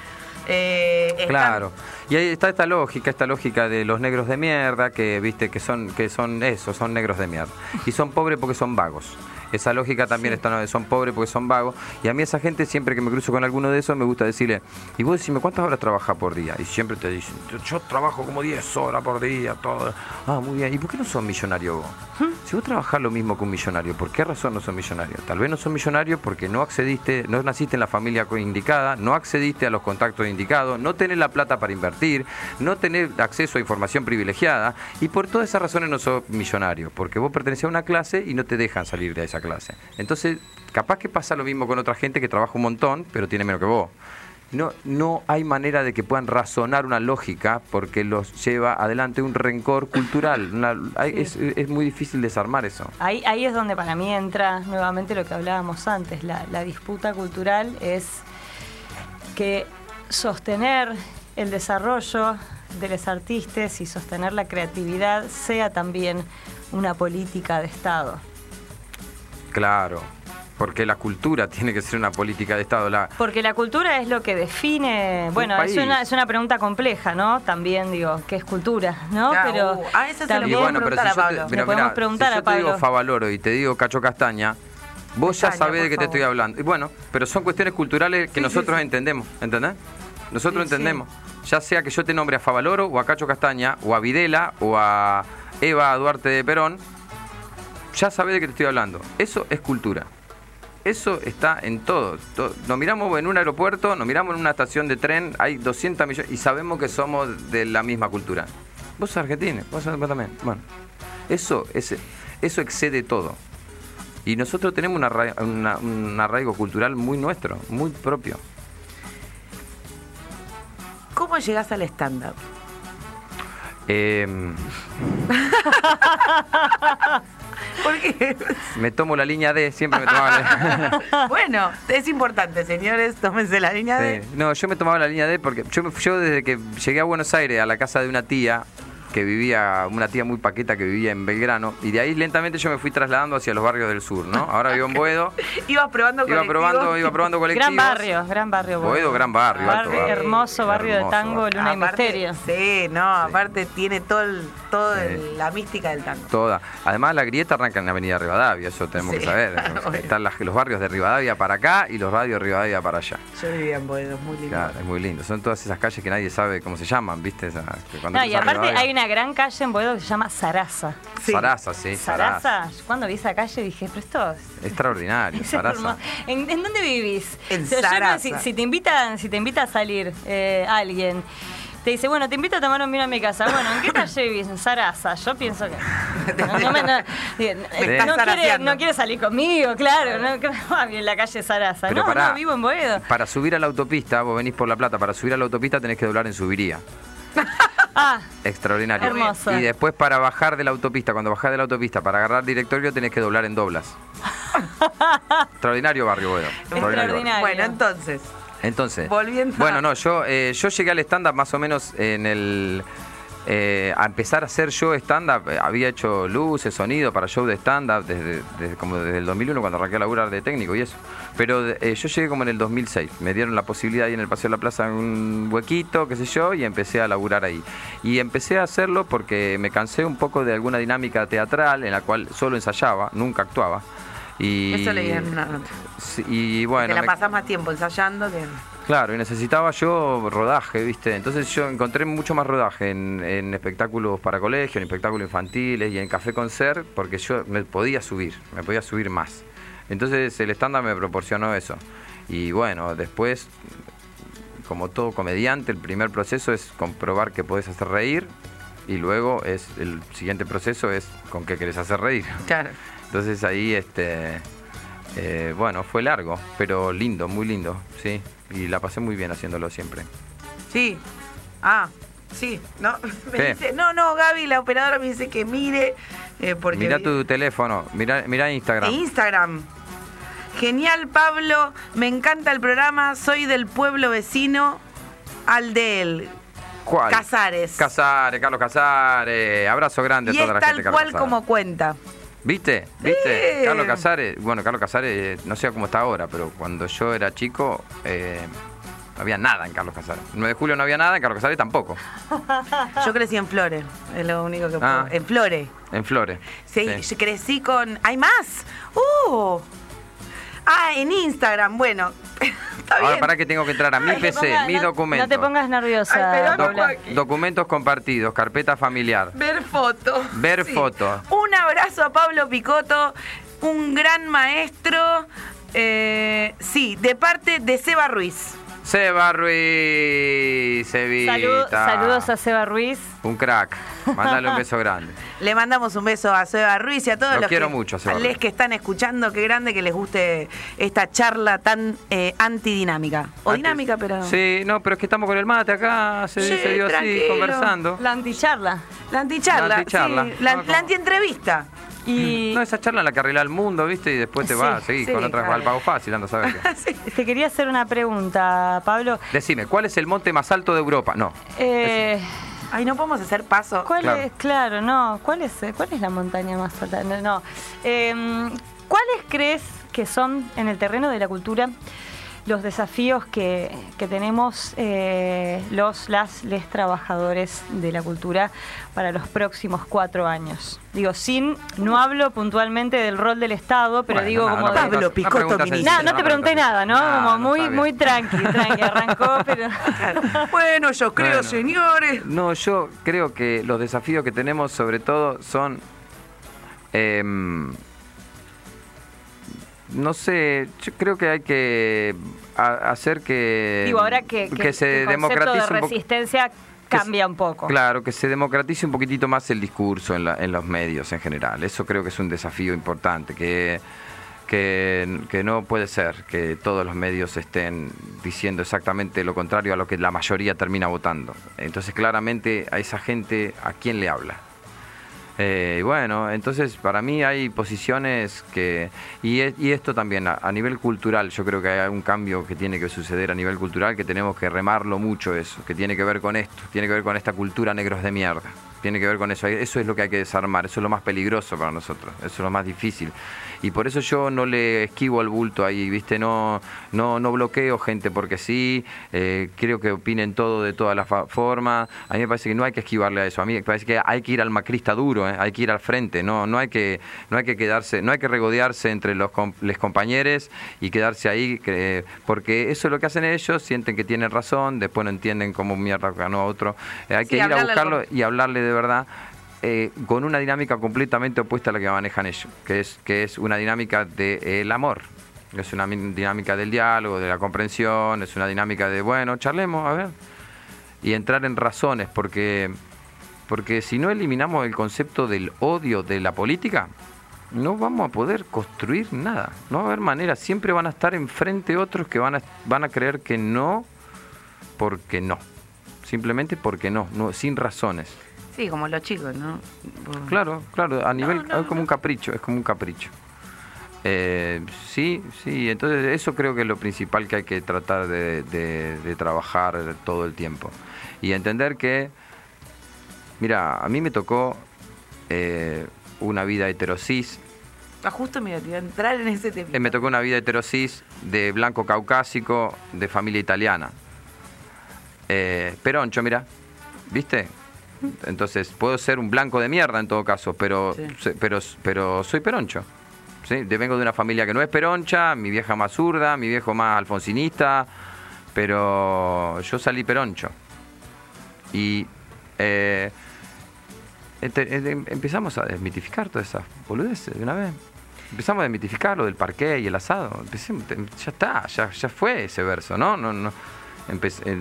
eh, Claro. Y ahí está esta lógica, esta lógica de los negros de mierda, que viste que son, que son eso, son negros de mierda. Y son pobres porque son vagos. Esa lógica también está, ¿no? son pobres porque son vagos. Y a mí esa gente, siempre que me cruzo con alguno de esos, me gusta decirle, y vos decime, ¿cuántas horas trabajas por día? Y siempre te dicen, yo, trabajo como 10 horas por día, todo. Ah, muy bien. ¿Y por qué no sos millonario vos? Si vos trabajás lo mismo que un millonario, ¿por qué razón no sos millonario? Tal vez no sos millonario porque no accediste, no naciste en la familia indicada, no accediste a los contactos indicados, no tenés la plata para invertir, no tenés acceso a información privilegiada y por todas esas razones no sos millonario, porque vos pertenecés a una clase y no te dejan salir de esa clase. Entonces, capaz que pasa lo mismo con otra gente que trabaja un montón, pero tiene menos que vos. No, no hay manera de que puedan razonar una lógica porque los lleva adelante un rencor cultural. Una- hay- es, es muy difícil desarmar eso. Ahí, ahí es donde para mí entra nuevamente lo que hablábamos antes. La, la disputa cultural es que sostener el desarrollo de los artistas y sostener la creatividad sea también una política de Estado. Claro, porque la cultura tiene que ser una política de Estado. La, Porque la cultura es lo que define, bueno, es una, es una pregunta compleja, ¿no? También digo, ¿qué es cultura? ¿no? Ya, Pero uh, ah, esa se lo también- y bueno, pero preguntar si a yo te, Le podemos preguntar si yo a te digo. Favaloro y te digo Cacho Castaña, vos ya sabés de qué te estoy hablando. Y bueno, pero son cuestiones culturales que Sí, nosotros sí. entendemos, ¿entendés? Nosotros Sí, sí. entendemos. Ya sea que yo te nombre a Favaloro o a Cacho Castaña o a Videla o a Eva Duarte de Perón, ya sabés de qué te estoy hablando. Eso es cultura. Eso está en todo. To- Nos miramos en un aeropuerto, nos miramos en una estación de tren, hay 200 millones y sabemos que somos de la misma cultura. Vos sos argentino, vos sos vos también. Bueno, eso, es, eso excede todo. Y nosotros tenemos una una- un arraigo cultural muy nuestro, muy propio. ¿Cómo llegás al stand-up? Eh, Porque, me tomo la línea D, siempre me tomaba la bueno, es importante, señores, tómense la línea. Sí. No, yo me tomaba la línea D porque yo, me- yo desde que llegué a Buenos Aires a la casa de una tía que vivía, una tía muy paqueta que vivía en Belgrano, y de ahí lentamente yo me fui trasladando hacia los barrios del sur, ¿no? Ahora vivo en Boedo, Ibas probando iba colectivos. probando, iba probando colectivos. Gran barrio, gran barrio. Boedo, gran barrio, alto Barrio, barrio. hermoso barrio de tango, luna y Aparte- misterio. Sí, no, aparte tiene todo el, todo el- la mística del tango. Toda. Además, la grieta arranca en la avenida Rivadavia, eso tenemos Sí. que saber. Están las- los barrios de Rivadavia para acá y los barrios de Rivadavia para allá. Yo vivía en Boedo, muy lindo. Claro, es muy lindo. Son todas esas calles que nadie sabe cómo se llaman, ¿viste? Esa- que cuando No, y aparte Rivadavia- hay una gran calle en Boedo que se llama Sarasa. Sí. Sarasa, sí, Sarasa. Cuando vi esa calle dije, pero esto es Extraordinario, Es Sarasa. hermoso. ¿En, en dónde vivís? En O sea, Sarasa. si, si te invitan, si te invita a salir eh, alguien, te dice, bueno, te invito a tomar un vino a mi casa. Bueno, ¿en qué calle vivís? En Sarasa. Yo pienso que. No, no me- no- no quiere, zaraseando. no quiere salir conmigo, claro. No, bien la calle Sarasa. Pero no, pará, no, vivo en Boedo. Para subir a la autopista, vos venís por La Plata, para subir a la autopista tenés que doblar en subiría. Ah, Extraordinario. Hermoso. Y después para bajar de la autopista, cuando bajás de la autopista, para agarrar directorio tenés que doblar en doblas. Extraordinario barrio, Boedo. Extraordinario. Bueno, entonces, Entonces, Volviendo bueno, no, yo, eh, yo llegué al stand-up más o menos en el eh, a empezar a hacer yo stand-up. Eh, Había hecho luces, sonido para show de stand-up desde, desde- como desde el 2001 cuando arranqué a laburar de técnico y eso. Pero eh, yo llegué como en el 2006. Me dieron la posibilidad ahí en el Paseo de la Plaza un huequito, qué sé yo, y empecé a laburar ahí. Y empecé a hacerlo porque me cansé un poco de alguna dinámica teatral en la cual solo ensayaba, nunca actuaba. Y, Eso leí en una nota. Y bueno, que la me- pasás más tiempo ensayando que... Claro, y necesitaba yo rodaje, ¿viste? Entonces yo encontré mucho más rodaje en, en espectáculos para colegios, en espectáculos infantiles y en Café Concert, porque yo me podía subir, me podía subir más. Entonces el estándar me proporcionó eso. Y bueno, después, como todo comediante, el primer proceso es comprobar que podés hacer reír y luego es el siguiente proceso es con qué querés hacer reír. Claro. Entonces ahí, este, eh, bueno, fue largo, pero lindo, muy lindo, sí. Y la pasé muy bien haciéndolo siempre. Sí. Ah, sí. No, me ¿Qué? dice, no, no, Gaby, la operadora me dice que mire. eh, porque Mira tu teléfono, mira, mira Instagram. Instagram. Genial, Pablo. Me encanta el programa. Soy del pueblo vecino al de él. ¿Cuál? Casares. Casares, Carlos Casares. Abrazo grande Y a toda es la tal gente Carlos cual Casares. como cuenta. ¿Viste? ¿Viste? Sí. Carlos Casares, bueno, Carlos Casares, eh, no sé cómo está ahora, pero cuando yo era chico, eh, no había nada en Carlos Casares. El 9 de julio no había nada, en Carlos Casares tampoco. Yo crecí en Flores. Es lo único que puedo. Ah. En Flores. En Flores. Sí, Sí. crecí con. ¿Hay más? ¡Uh! Ah, en Instagram. Bueno, Ahora bien. para que tengo que entrar a mi PC, pongas- mi no- documento. No te pongas nerviosa. Ay. Documentos compartidos, carpeta familiar. Ver fotos. Ver fotos. Un abrazo a Pablo Picotto, un gran maestro. eh, sí, de parte de Seba Ruiz. Seba Ruiz. Salud- saludos a Seba Ruiz. Un crack. Mándale un beso grande. Le mandamos un beso a Seba Ruiz y a todos Lo los quiero que, mucho, a Seba a les Ruiz. que están escuchando. Qué grande que les guste esta charla tan eh, antidinámica. O Antes- dinámica, pero. Sí, no, pero es que estamos con el mate acá, se, Sí, se dio así, conversando. La anticharla. La anticharla. La anticharla. sí, la, la antientrevista. Y No, esa charla en la que arregla el mundo, ¿viste? Y después te Sí, vas a seguir sí, con otra claro. al pago fácil, anda a saber. Sí. te quería hacer una pregunta, Pablo. Decime, ¿cuál es el monte más alto de Europa? No. Eh, Ay, no podemos hacer paso. ¿Cuál Claro. es? Claro, no. ¿Cuál es, eh, cuál es la montaña más alta? No. no. Em, ¿Cuáles crees que son en el terreno de la cultura los desafíos que, que tenemos eh, los, las, les trabajadores de la cultura para los próximos cuatro años? Digo, sin, no hablo puntualmente del rol del Estado, pero Bueno, digo como de- Pablo Picotto, sencilla, No, no te pregunté nada, ¿no? Como no muy, muy tranqui, tranqui, arrancó, pero... Bueno, yo creo, Bueno. señores. No, yo creo que los desafíos que tenemos sobre todo son... em, no sé, yo creo que hay que hacer que... Digo, ahora que, que- que se el democratice de resistencia cambia un poco. Claro, que se democratice un poquitito más el discurso en, la- en los medios en general. Eso creo que es un desafío importante, que, que, que no puede ser que todos los medios estén diciendo exactamente lo contrario a lo que la mayoría termina votando. Entonces, claramente, a esa gente, ¿a quién le habla? Eh, bueno, entonces para mí hay posiciones que... Y, y esto también, a, a nivel cultural, yo creo que hay un cambio que tiene que suceder a nivel cultural, que tenemos que remarlo mucho eso, que tiene que ver con esto, tiene que ver con esta cultura negros de mierda, tiene que ver con eso. Eso es lo que hay que desarmar, eso es lo más peligroso para nosotros, eso es lo más difícil. Y por eso yo no le esquivo al bulto ahí, ¿viste? No, no, no bloqueo gente porque sí, eh, creo que opinen todo de todas las formas. A mí me parece que no hay que esquivarle a eso. A mí me parece que hay que ir al macrista duro, ¿eh? hay que ir al frente. No, no hay que, no hay que quedarse, no hay que regodearse entre los, com- les compañeros y quedarse ahí, que- porque eso es lo que hacen ellos, sienten que tienen razón, después no entienden cómo mierda ganó a otro. Eh, hay Sí, que ir a buscarlo y hablarle de verdad. Eh, con una dinámica completamente opuesta a la que manejan ellos, que es, que es una dinámica del amor. Es una dinámica del diálogo, de la comprensión, es una dinámica de, bueno, charlemos, a ver. Y entrar en razones, porque, porque si no eliminamos el concepto del odio de la política, no vamos a poder construir nada. No va a haber manera. Siempre van a estar enfrente otros que van a, van a creer que no, porque no. Simplemente porque no sin razones. Sí, como los chicos, ¿no? Claro, claro, a nivel no, es como un capricho, es como un capricho. Eh, sí, sí, entonces eso creo que es lo principal que hay que tratar de, de- de trabajar todo el tiempo. Y entender que Mira, a mí me tocó eh, una vida heterosis. Ah, justo mira, te iba a entrar en ese tema. Eh, me tocó una vida heterosis de blanco caucásico, de familia italiana. Peroncho, mira, ¿viste? Entonces, puedo ser un blanco de mierda en todo caso, pero, Sí. pero, pero soy peroncho. ¿sí? De- vengo de una familia que no es peroncha, mi vieja más zurda, mi viejo más alfonsinista, pero yo salí peroncho. Y eh, ente- empezamos a desmitificar todas esas boludeces de una vez. Empezamos a desmitificar lo del parqué y el asado. Te- ya está, ya, ya fue ese verso, ¿no? no, no.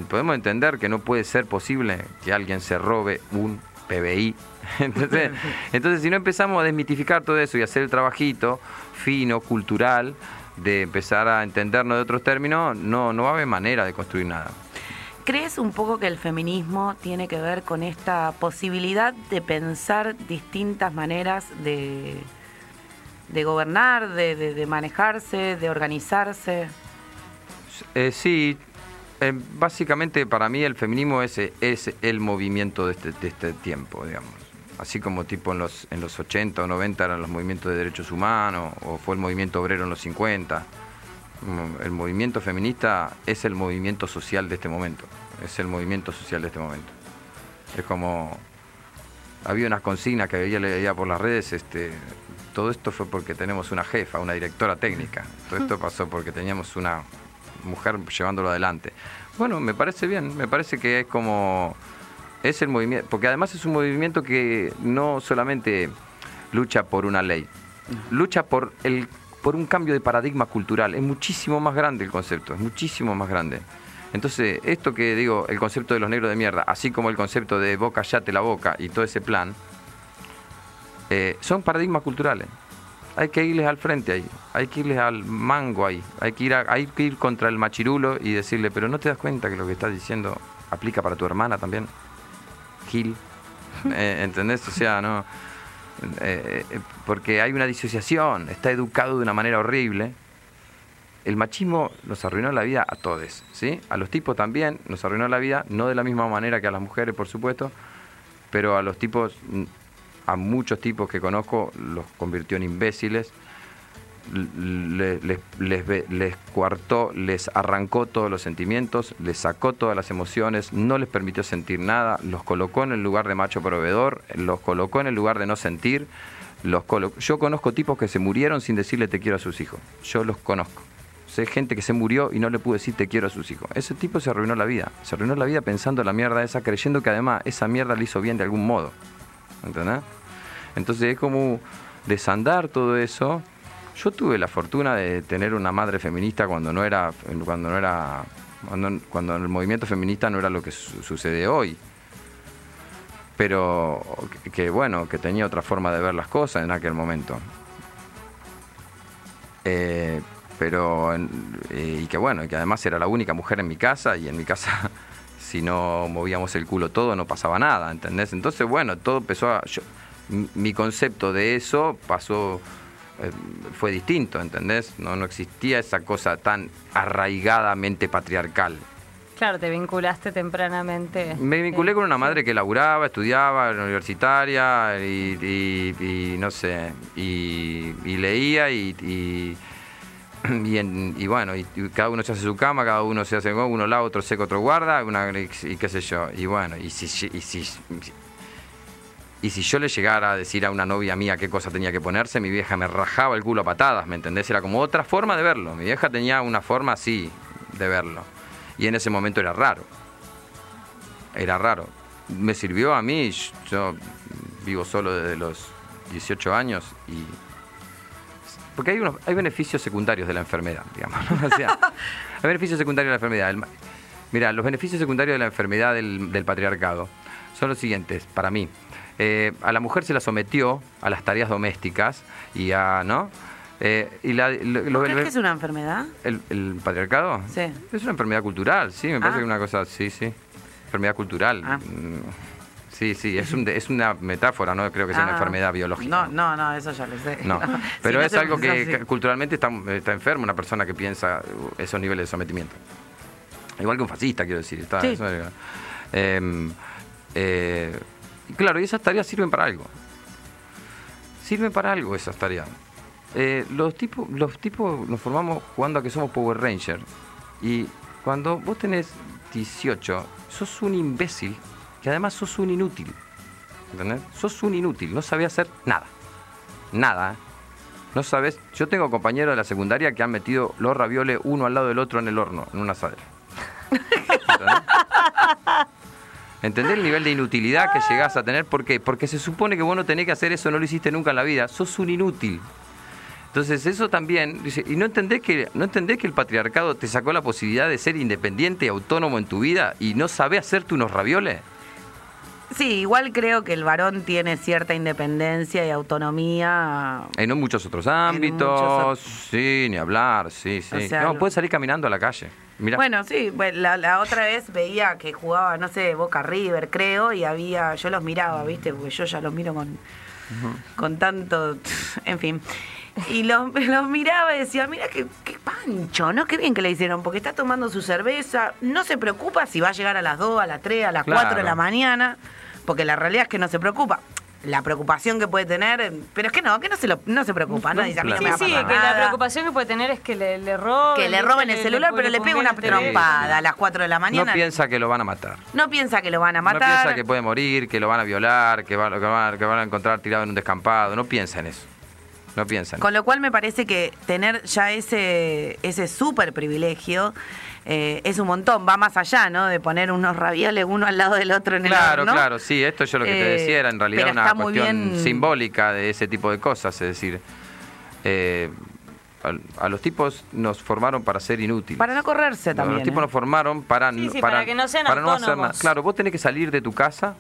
Podemos entender que no puede ser posible que alguien se robe un PBI. Entonces, entonces, si no empezamos a desmitificar todo eso y hacer el trabajito fino, cultural, de empezar a entendernos de otros términos, no, no va a haber manera de construir nada. ¿Crees un poco que el feminismo tiene que ver con esta posibilidad de pensar distintas maneras de, de gobernar, de, de- de manejarse, de organizarse? Eh, sí, eh, básicamente para mí el feminismo es, es el movimiento de este, de este tiempo, digamos. Así como tipo en los, en los 80 o 90 eran los movimientos de derechos humanos, o fue el movimiento obrero en los 50. Mm, El movimiento feminista es el movimiento social de este momento. Es el movimiento social de este momento. Es como había unas consignas que veía, leía por las redes, este, todo esto fue porque tenemos una jefa, una directora técnica. Todo esto pasó porque teníamos una mujer llevándolo adelante. Bueno, me parece bien, me parece que es como es el movimiento, porque además es un movimiento que no solamente lucha por una ley, lucha por el por un cambio de paradigma cultural, es muchísimo más grande el concepto, es muchísimo más grande. Entonces, esto que digo, el concepto de los negros de mierda, así como el concepto de boca yate la boca y todo ese plan, eh, son paradigmas culturales. Hay que irles al frente ahí, hay que irles al mango ahí, hay que ir, a- hay que ir contra el machirulo y decirle, pero no te das cuenta que lo que estás diciendo aplica para tu hermana también, Gil, Eh, ¿entendés? O sea, no, eh, eh, porque hay una disociación, está educado de una manera horrible. El machismo nos arruinó la vida a todos, ¿sí? A los tipos también nos arruinó la vida, no de la misma manera que a las mujeres, por supuesto, pero a los tipos, mm, a muchos tipos que conozco, los convirtió en imbéciles, le- les, les ve- les coartó, les arrancó todos los sentimientos, les sacó todas las emociones, no les permitió sentir nada, los colocó en el lugar de macho proveedor, los colocó en el lugar de no sentir. Los colo- Yo conozco tipos que se murieron sin decirle te quiero a sus hijos. Yo los conozco. Sé gente que se murió y no le pudo decir te quiero a sus hijos. Ese tipo se arruinó la vida. Se arruinó la vida pensando en la mierda esa, creyendo que además esa mierda le hizo bien de algún modo. ¿Entendés? Entonces es como desandar todo eso. Yo tuve la fortuna de tener una madre feminista cuando no era, cuando no era, cuando, el movimiento feminista no era lo que su- sucede hoy. Pero que, bueno, que tenía otra forma de ver las cosas en aquel momento. Eh, pero eh, y que bueno, y que además era la única mujer en mi casa y en mi casa si no movíamos el culo todo no pasaba nada, ¿entendés? Entonces bueno, todo empezó a yo- mi- mi concepto de eso pasó eh, fue distinto, ¿entendés? No no existía esa cosa tan arraigadamente patriarcal. Claro, te vinculaste tempranamente. Me vinculé Eh, con una madre que laburaba, estudiaba, era universitaria y, y- y no sé, y, y leía y, y, y en- y bueno, y, cada uno se hace su cama, cada uno se hace uno lava, otro seca, otro guarda, y qué sé yo. Y bueno, y si, y si, y si yo le llegara a decir a una novia mía qué cosa tenía que ponerse, mi vieja me rajaba el culo a patadas, ¿me entendés? Era como otra forma de verlo. Mi vieja tenía una forma así de verlo. Y en ese momento era raro era raro. Me sirvió a mí, yo vivo solo desde los 18 años y... Porque hay, unos, hay beneficios secundarios de la enfermedad, digamos. ¿no? O sea, hay beneficios secundarios de la enfermedad. El mira, los beneficios secundarios de la enfermedad del, del patriarcado son los siguientes, para mí. Eh, a la mujer se la sometió a las tareas domésticas y a... ¿no? Eh, y la, lo- ¿Vos los crees que es una enfermedad? ¿El, el patriarcado? Sí. Es una enfermedad cultural, sí, me parece Ah. que es una cosa, sí, sí. Enfermedad cultural. Ah. Mm, Sí, sí, es, un es una metáfora, no creo que sea una Ah. enfermedad biológica. No, no, no, eso ya lo sé. No, pero es algo que, culturalmente está, está enfermo una persona que piensa uh, esos niveles de sometimiento. Igual que un fascista, quiero decir. Está, Sí. eso Em, eh, claro, y esas tareas sirven para algo. Sirven para algo esas tareas. Eh, los tipos los tipos nos formamos jugando a que somos Power Ranger. Y cuando vos tenés 18, sos un imbécil, que además sos un inútil. ¿Entendés? Sos un inútil, no sabés hacer nada. Nada. No sabes. Yo tengo compañeros de la secundaria que han metido los ravioles uno al lado del otro en el horno, en una asadera. ¿Entendés? ¿Entendés el nivel de inutilidad que llegás a tener? ¿Por qué? Porque se supone que vos no tenés que hacer eso, no lo hiciste nunca en la vida. Sos un inútil. Entonces eso también, y no entendés que, no entendés que el patriarcado te sacó la posibilidad de ser independiente, autónomo en tu vida y no sabés hacerte unos ravioles. Sí, igual creo que el varón tiene cierta independencia y autonomía. En muchos otros ámbitos, muchos sí, ni hablar, sí, sí. O sea, no, lo- puedes salir caminando a la calle. Bueno, sí, la otra vez veía que jugaba, no sé, Boca River, creo, y había, yo los miraba, ¿viste? Porque yo ya los miro con, con tanto, en fin. Y los, los miraba y decía, mira qué, qué pancho, ¿no? Qué bien que le hicieron, porque está tomando su cerveza, no se preocupa si va a llegar a las 2, a las 3, a las 4 de Claro. la mañana, porque la realidad es que no se preocupa. La preocupación que puede tener, pero es que no, que no se, lo, no se preocupa, No, ¿no? Dice, a mí no claro. me Sí, sí, pasar que la nada. preocupación que puede tener es que le, le roben. Que le roben el celular, pero le pega una trompada a las 4 de la no mañana. piensa que lo van a matar. No piensa que lo van a No matar. piensa que puede morir, que lo van a violar, que, va- que van, que van a encontrar tirado en un descampado. No piensa en eso. No piensa en Con lo cual me parece que tener ya ese, ese súper privilegio eh, es un montón, va más allá, ¿no? De poner unos ravioles uno al lado del otro en Claro, el horno. claro, sí, esto yo lo que te Eh, decía era en realidad una cuestión bien- simbólica de ese tipo de cosas, es decir, eh, a, a los tipos nos formaron para ser inútiles. Para no correrse No, también. Los tipos ¿eh? nos formaron para, Sí, sí, para que no sean para hacer nada. Claro, vos tenés que salir de tu casa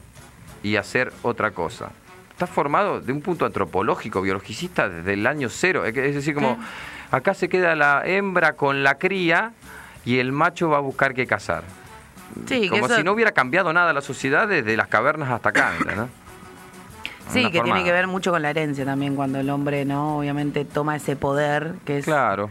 y hacer otra cosa. Estás formado de un punto antropológico, biologicista, desde el año cero. Es decir, como acá se queda la hembra con la cría y el macho va a buscar qué cazar. Sí, que Como eso- si no hubiera cambiado nada la sociedad desde las cavernas hasta acá, ¿entendés? Sí, que forma- tiene que ver mucho con la herencia también, cuando el hombre, ¿no? Obviamente toma ese poder, que es Claro.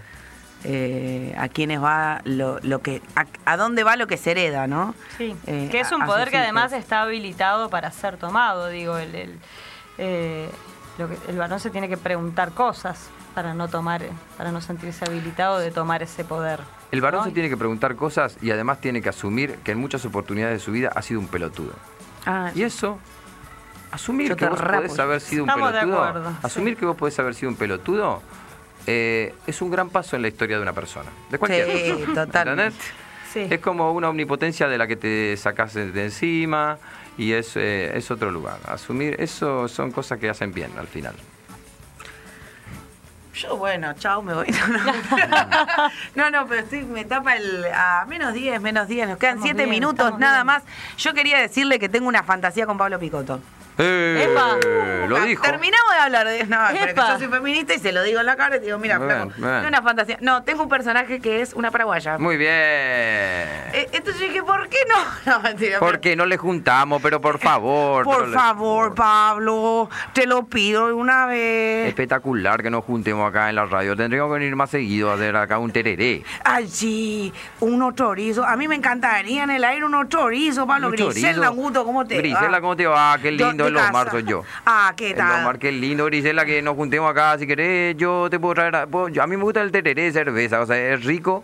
eh, a quienes va lo, lo que... A, a dónde va lo que se hereda, ¿no? Sí, Eh, que es un a poder que además está habilitado para ser tomado, digo, el, el, eh, lo que- el varón se tiene que preguntar cosas para no tomar, para no sentirse habilitado de tomar ese poder. El varón ¿no? se tiene que preguntar cosas y además tiene que asumir que en muchas oportunidades de su vida ha sido un pelotudo. Ah, Y eso, asumir que vos rapo. podés haber sido un Estamos pelotudo, acuerdo, asumir sí. que vos podés haber sido un pelotudo, eh, es un gran paso en la historia de una persona. De cualquier Sí, totalmente. Es como una omnipotencia de la que te sacás de de encima y es, eh, es otro lugar. Asumir eso son cosas que hacen bien al final. Yo, bueno, chao, me voy. No, no, pero estoy, me tapa el. A menos 10, menos 10. Nos quedan Estamos 7 bien, minutos, nada bien. más. Yo quería decirle que tengo una fantasía con Pablo Picotto. ¡Eh! ¡Epa! Lo dijo. Terminamos de hablar de. No, pero que ¡Epa! yo soy feminista y se lo digo en la cara y digo, mira, flaco, bien, tengo una fantasía. No, tengo un personaje que es una paraguaya. Muy bien. Eh, entonces yo dije, ¿por qué no? No, mentira. pero- Porque no le juntamos, pero por favor. pero Por le- favor, Pablo, te lo pido de una vez. Espectacular que nos juntemos acá en la radio. Tendríamos que venir más seguido a hacer acá un tereré. Ay, sí, unos chorizos. A mí me encantaría en el aire unos chorizos, Pablo. Un Grisela, chorizo. un gusto, ¿cómo te Grisela, va? ¿cómo te va? Qué Yo lindo de el Omar soy yo. Ah, ¿qué El tal? Omar, qué lindo, Grisela, que nos juntemos acá. Si querés, yo te puedo traer. a- puedo- yo- a mí me gusta el tereré de cerveza. O sea, es rico,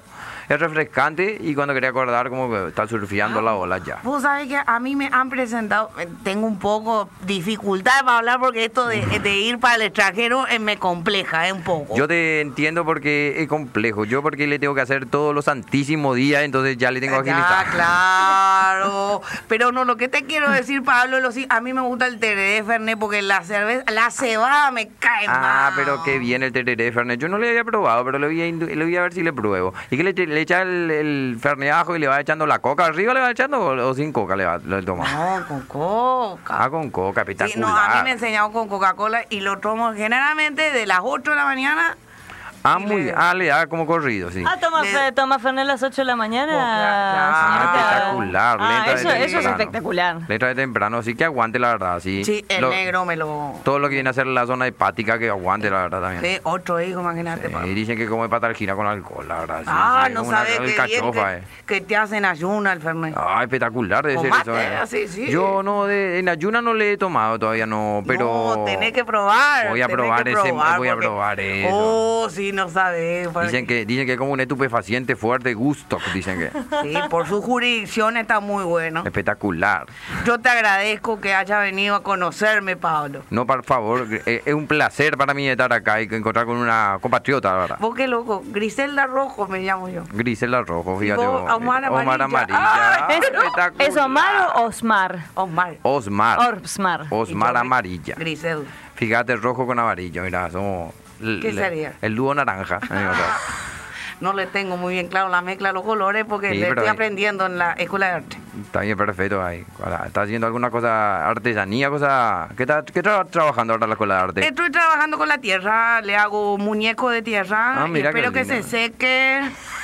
es refrescante y cuando quería acordar, como que está surfeando la ola ya. Vos sabés que a mí me han presentado, eh, tengo un poco dificultad para hablar porque esto de, de ir para el extranjero eh, me compleja, eh, un poco. Yo te entiendo porque es complejo. Yo porque le tengo que hacer todos los santísimos días, entonces ya le tengo Ya, agilizado. claro. Pero no, lo que te quiero decir, Pablo, lo, sí, a mí me gusta el tereré Fernet porque la cerveza, la cebada me cae Ah, mal. pero qué bien el tereré Fernet. Yo no le había probado, pero le voy a, indu- le voy a ver si le pruebo. ¿Y que le, eche- le echa el, el Fernet ajo y le va echando la coca arriba? ¿Le va echando o, o sin coca le va le toma? No, con coca. Ah, con coca, Sí, espectacular. no, a mí me enseñado con Coca-Cola y lo tomo generalmente de las 8 de la mañana Ah, muy le- Ah, le da como corrido, sí. Ah, toma, Le- fe- toma Fernet a las 8 de la mañana. Oh, claro, espectacular. Ah, de eso, eso es espectacular. Le entra de temprano, así que aguante la verdad, sí. Sí, el Lo- negro me lo... Todo lo que viene a ser la zona hepática, que aguante la verdad también. Sí, otro hijo, imagínate. Sí, y dicen que come patalgina con alcohol, la verdad. sí, Ah, sí, no sabes qué bien que, eh. que te hacen ayuna el Fernet. Ah, espectacular debe ser eso. eh. así, sí. Yo no, de, en ayuna no le he tomado todavía, no, pero... No, tenés que probar. Voy a probar ese- probar voy a probar eso. Oh, sí, no sabes. porque- Dicen que, dicen que es como un estupefaciente fuerte, gusto, dicen que Sí, por su jurisdicción está muy bueno. espectacular. Yo te agradezco que haya venido a conocerme, Pablo. No, por favor, eh, es un placer para mí estar acá y encontrar con una compatriota, la verdad. Vos qué loco, Griselda Rojo me llamo yo. Grisela Rojo, fíjate. vos, vos. Omar Amarilla. Amarilla. Ay, ¿Es, espectacular. ¿Es Omar o Osmar? Omar. Osmar. Osmar. Osmar yo, Amarilla. Griselda. Fíjate, rojo con amarillo, mira, somos... ¿Qué le- sería? El dúo naranja. No le tengo muy bien claro la mezcla de los colores porque Sí, le estoy aprendiendo en la escuela de arte. Está bien, perfecto ahí. Ahora, ¿Estás haciendo alguna cosa, artesanía, cosa... ¿Qué estás trabajando ahora en la escuela de arte? Estoy trabajando con la tierra, le hago muñeco de tierra, Ah, mira espero que se seque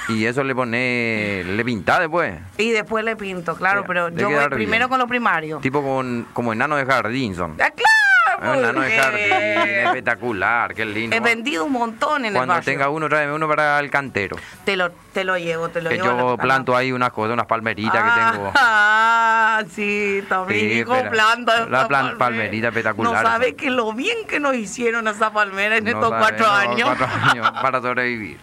Y eso le pone... Le pinta después. y después le pinto, claro, pero yo voy primero bien. con lo primario. Tipo con, como enano de jardín son. ¡Ah, claro! Ah, enano de porque jardín, espectacular, qué lindo. He vendido un montón en Cuando el barrio. tenga uno, tráeme uno para el cantero. Te lo, te lo llevo, te lo Que llevo. a yo a la- planto ahí unas cosas, unas palmeritas que tengo. Ah, sí, también Sí, planta. La plan- palmerita espectacular. No sabe que lo bien que nos hicieron esa palmera en No estos sabe, cuatro no, años. cuatro años para sobrevivir.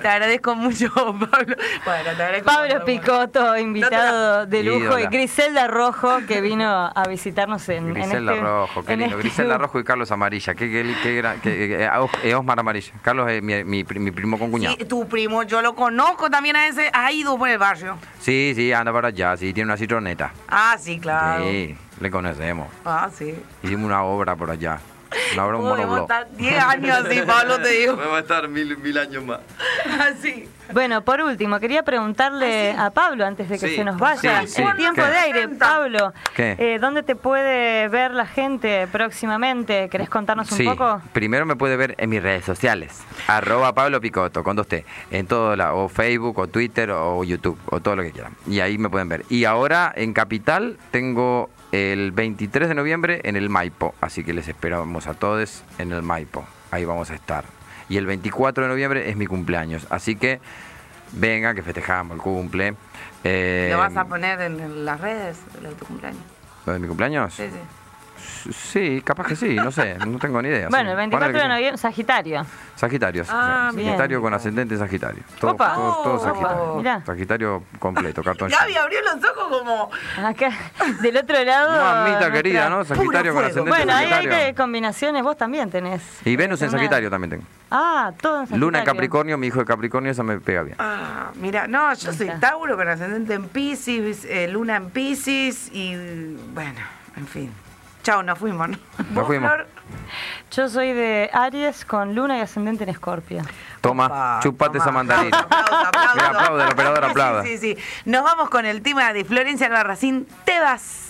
Te agradezco mucho, Pablo. Bueno, te agradezco Pablo mucho, Picoto, invitado de lujo, Ídola. y Griselda Rojo, que vino a visitarnos en, en Griselda este... Rojo, en lindo. Rojo y Carlos Amarilla. Qué, qué, qué eh, eh, Osmar Amarilla. Carlos es mi, mi, pri- mi primo con cuñado. Sí, tu primo, yo lo conozco también a ese, ha ido por el barrio. Sí, sí, anda para allá. Sí, tiene una citroneta. Ah, sí, claro. Sí, le conocemos. Ah, sí. Hicimos una obra por allá. Una obra, un Podemos monoblog. estar 10 años así, Pablo, te digo. Podemos estar mil, mil años más. Así. Bueno, por último, quería preguntarle a Pablo, antes de que Sí, se nos vaya, sí, sí. el tiempo ¿Qué? de aire, Pablo, ¿Qué? eh, ¿dónde te puede ver la gente próximamente? ¿Querés contarnos un Sí, poco? primero me puede ver en mis redes sociales. Arroba Pablo Picoto, con dos T. En todo lado, o Facebook, o Twitter, o YouTube, o todo lo que quieran. Y ahí me pueden ver. Y ahora en Capital tengo el 23 de noviembre en el Maipo. Así que les esperamos a todos en el Maipo. Ahí vamos a estar. Y el 24 de noviembre es mi cumpleaños. Así que vengan, que festejamos el cumple. Eh, ¿Lo vas a poner en las redes de tu cumpleaños? ¿Lo de mi cumpleaños? Sí, sí. Sí, capaz que sí, no sé, no tengo ni idea. Bueno, el 24 Ponele que de sí. noviembre, Sagitario. Sagitario. Ah, bien. Sagitario con ascendente Sagitario. Todo, Opa. todo, todo Sagitario. mirá. Sagitario completo, cartón. Gaby abrió los ojos como... Acá, del otro lado. Mamita nuestra- querida, ¿no? Sagitario con ascendente Bueno, ahí hay Sagitario. que combinaciones, vos también tenés. Y Venus en Una- Sagitario también tengo. Ah, todo en Sagitario. Luna en Capricornio, mi hijo de Capricornio, esa me pega bien. Ah, mira, no, yo soy. Tauro con ascendente en Pisces, eh, Luna en Pisces y bueno, en fin. Chao, nos fuimos, ¿no? ¿Vos, fuimos. Flor? Yo soy de Aries con Luna y ascendente en Escorpio. Toma, Opa, chupate toma. esa mandarina. Aplauso, aplauso. Que aplaude, el operador Sí, aplauda. Sí, sí, sí. Nos vamos con el tema de Florencia Albarracín, Te vas.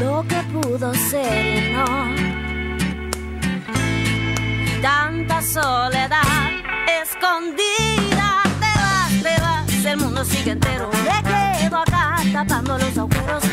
lo que pudo ser no. Tanta soledad escondida, te vas, te vas, el mundo sigue entero, me quedo acá tapando los agujeros.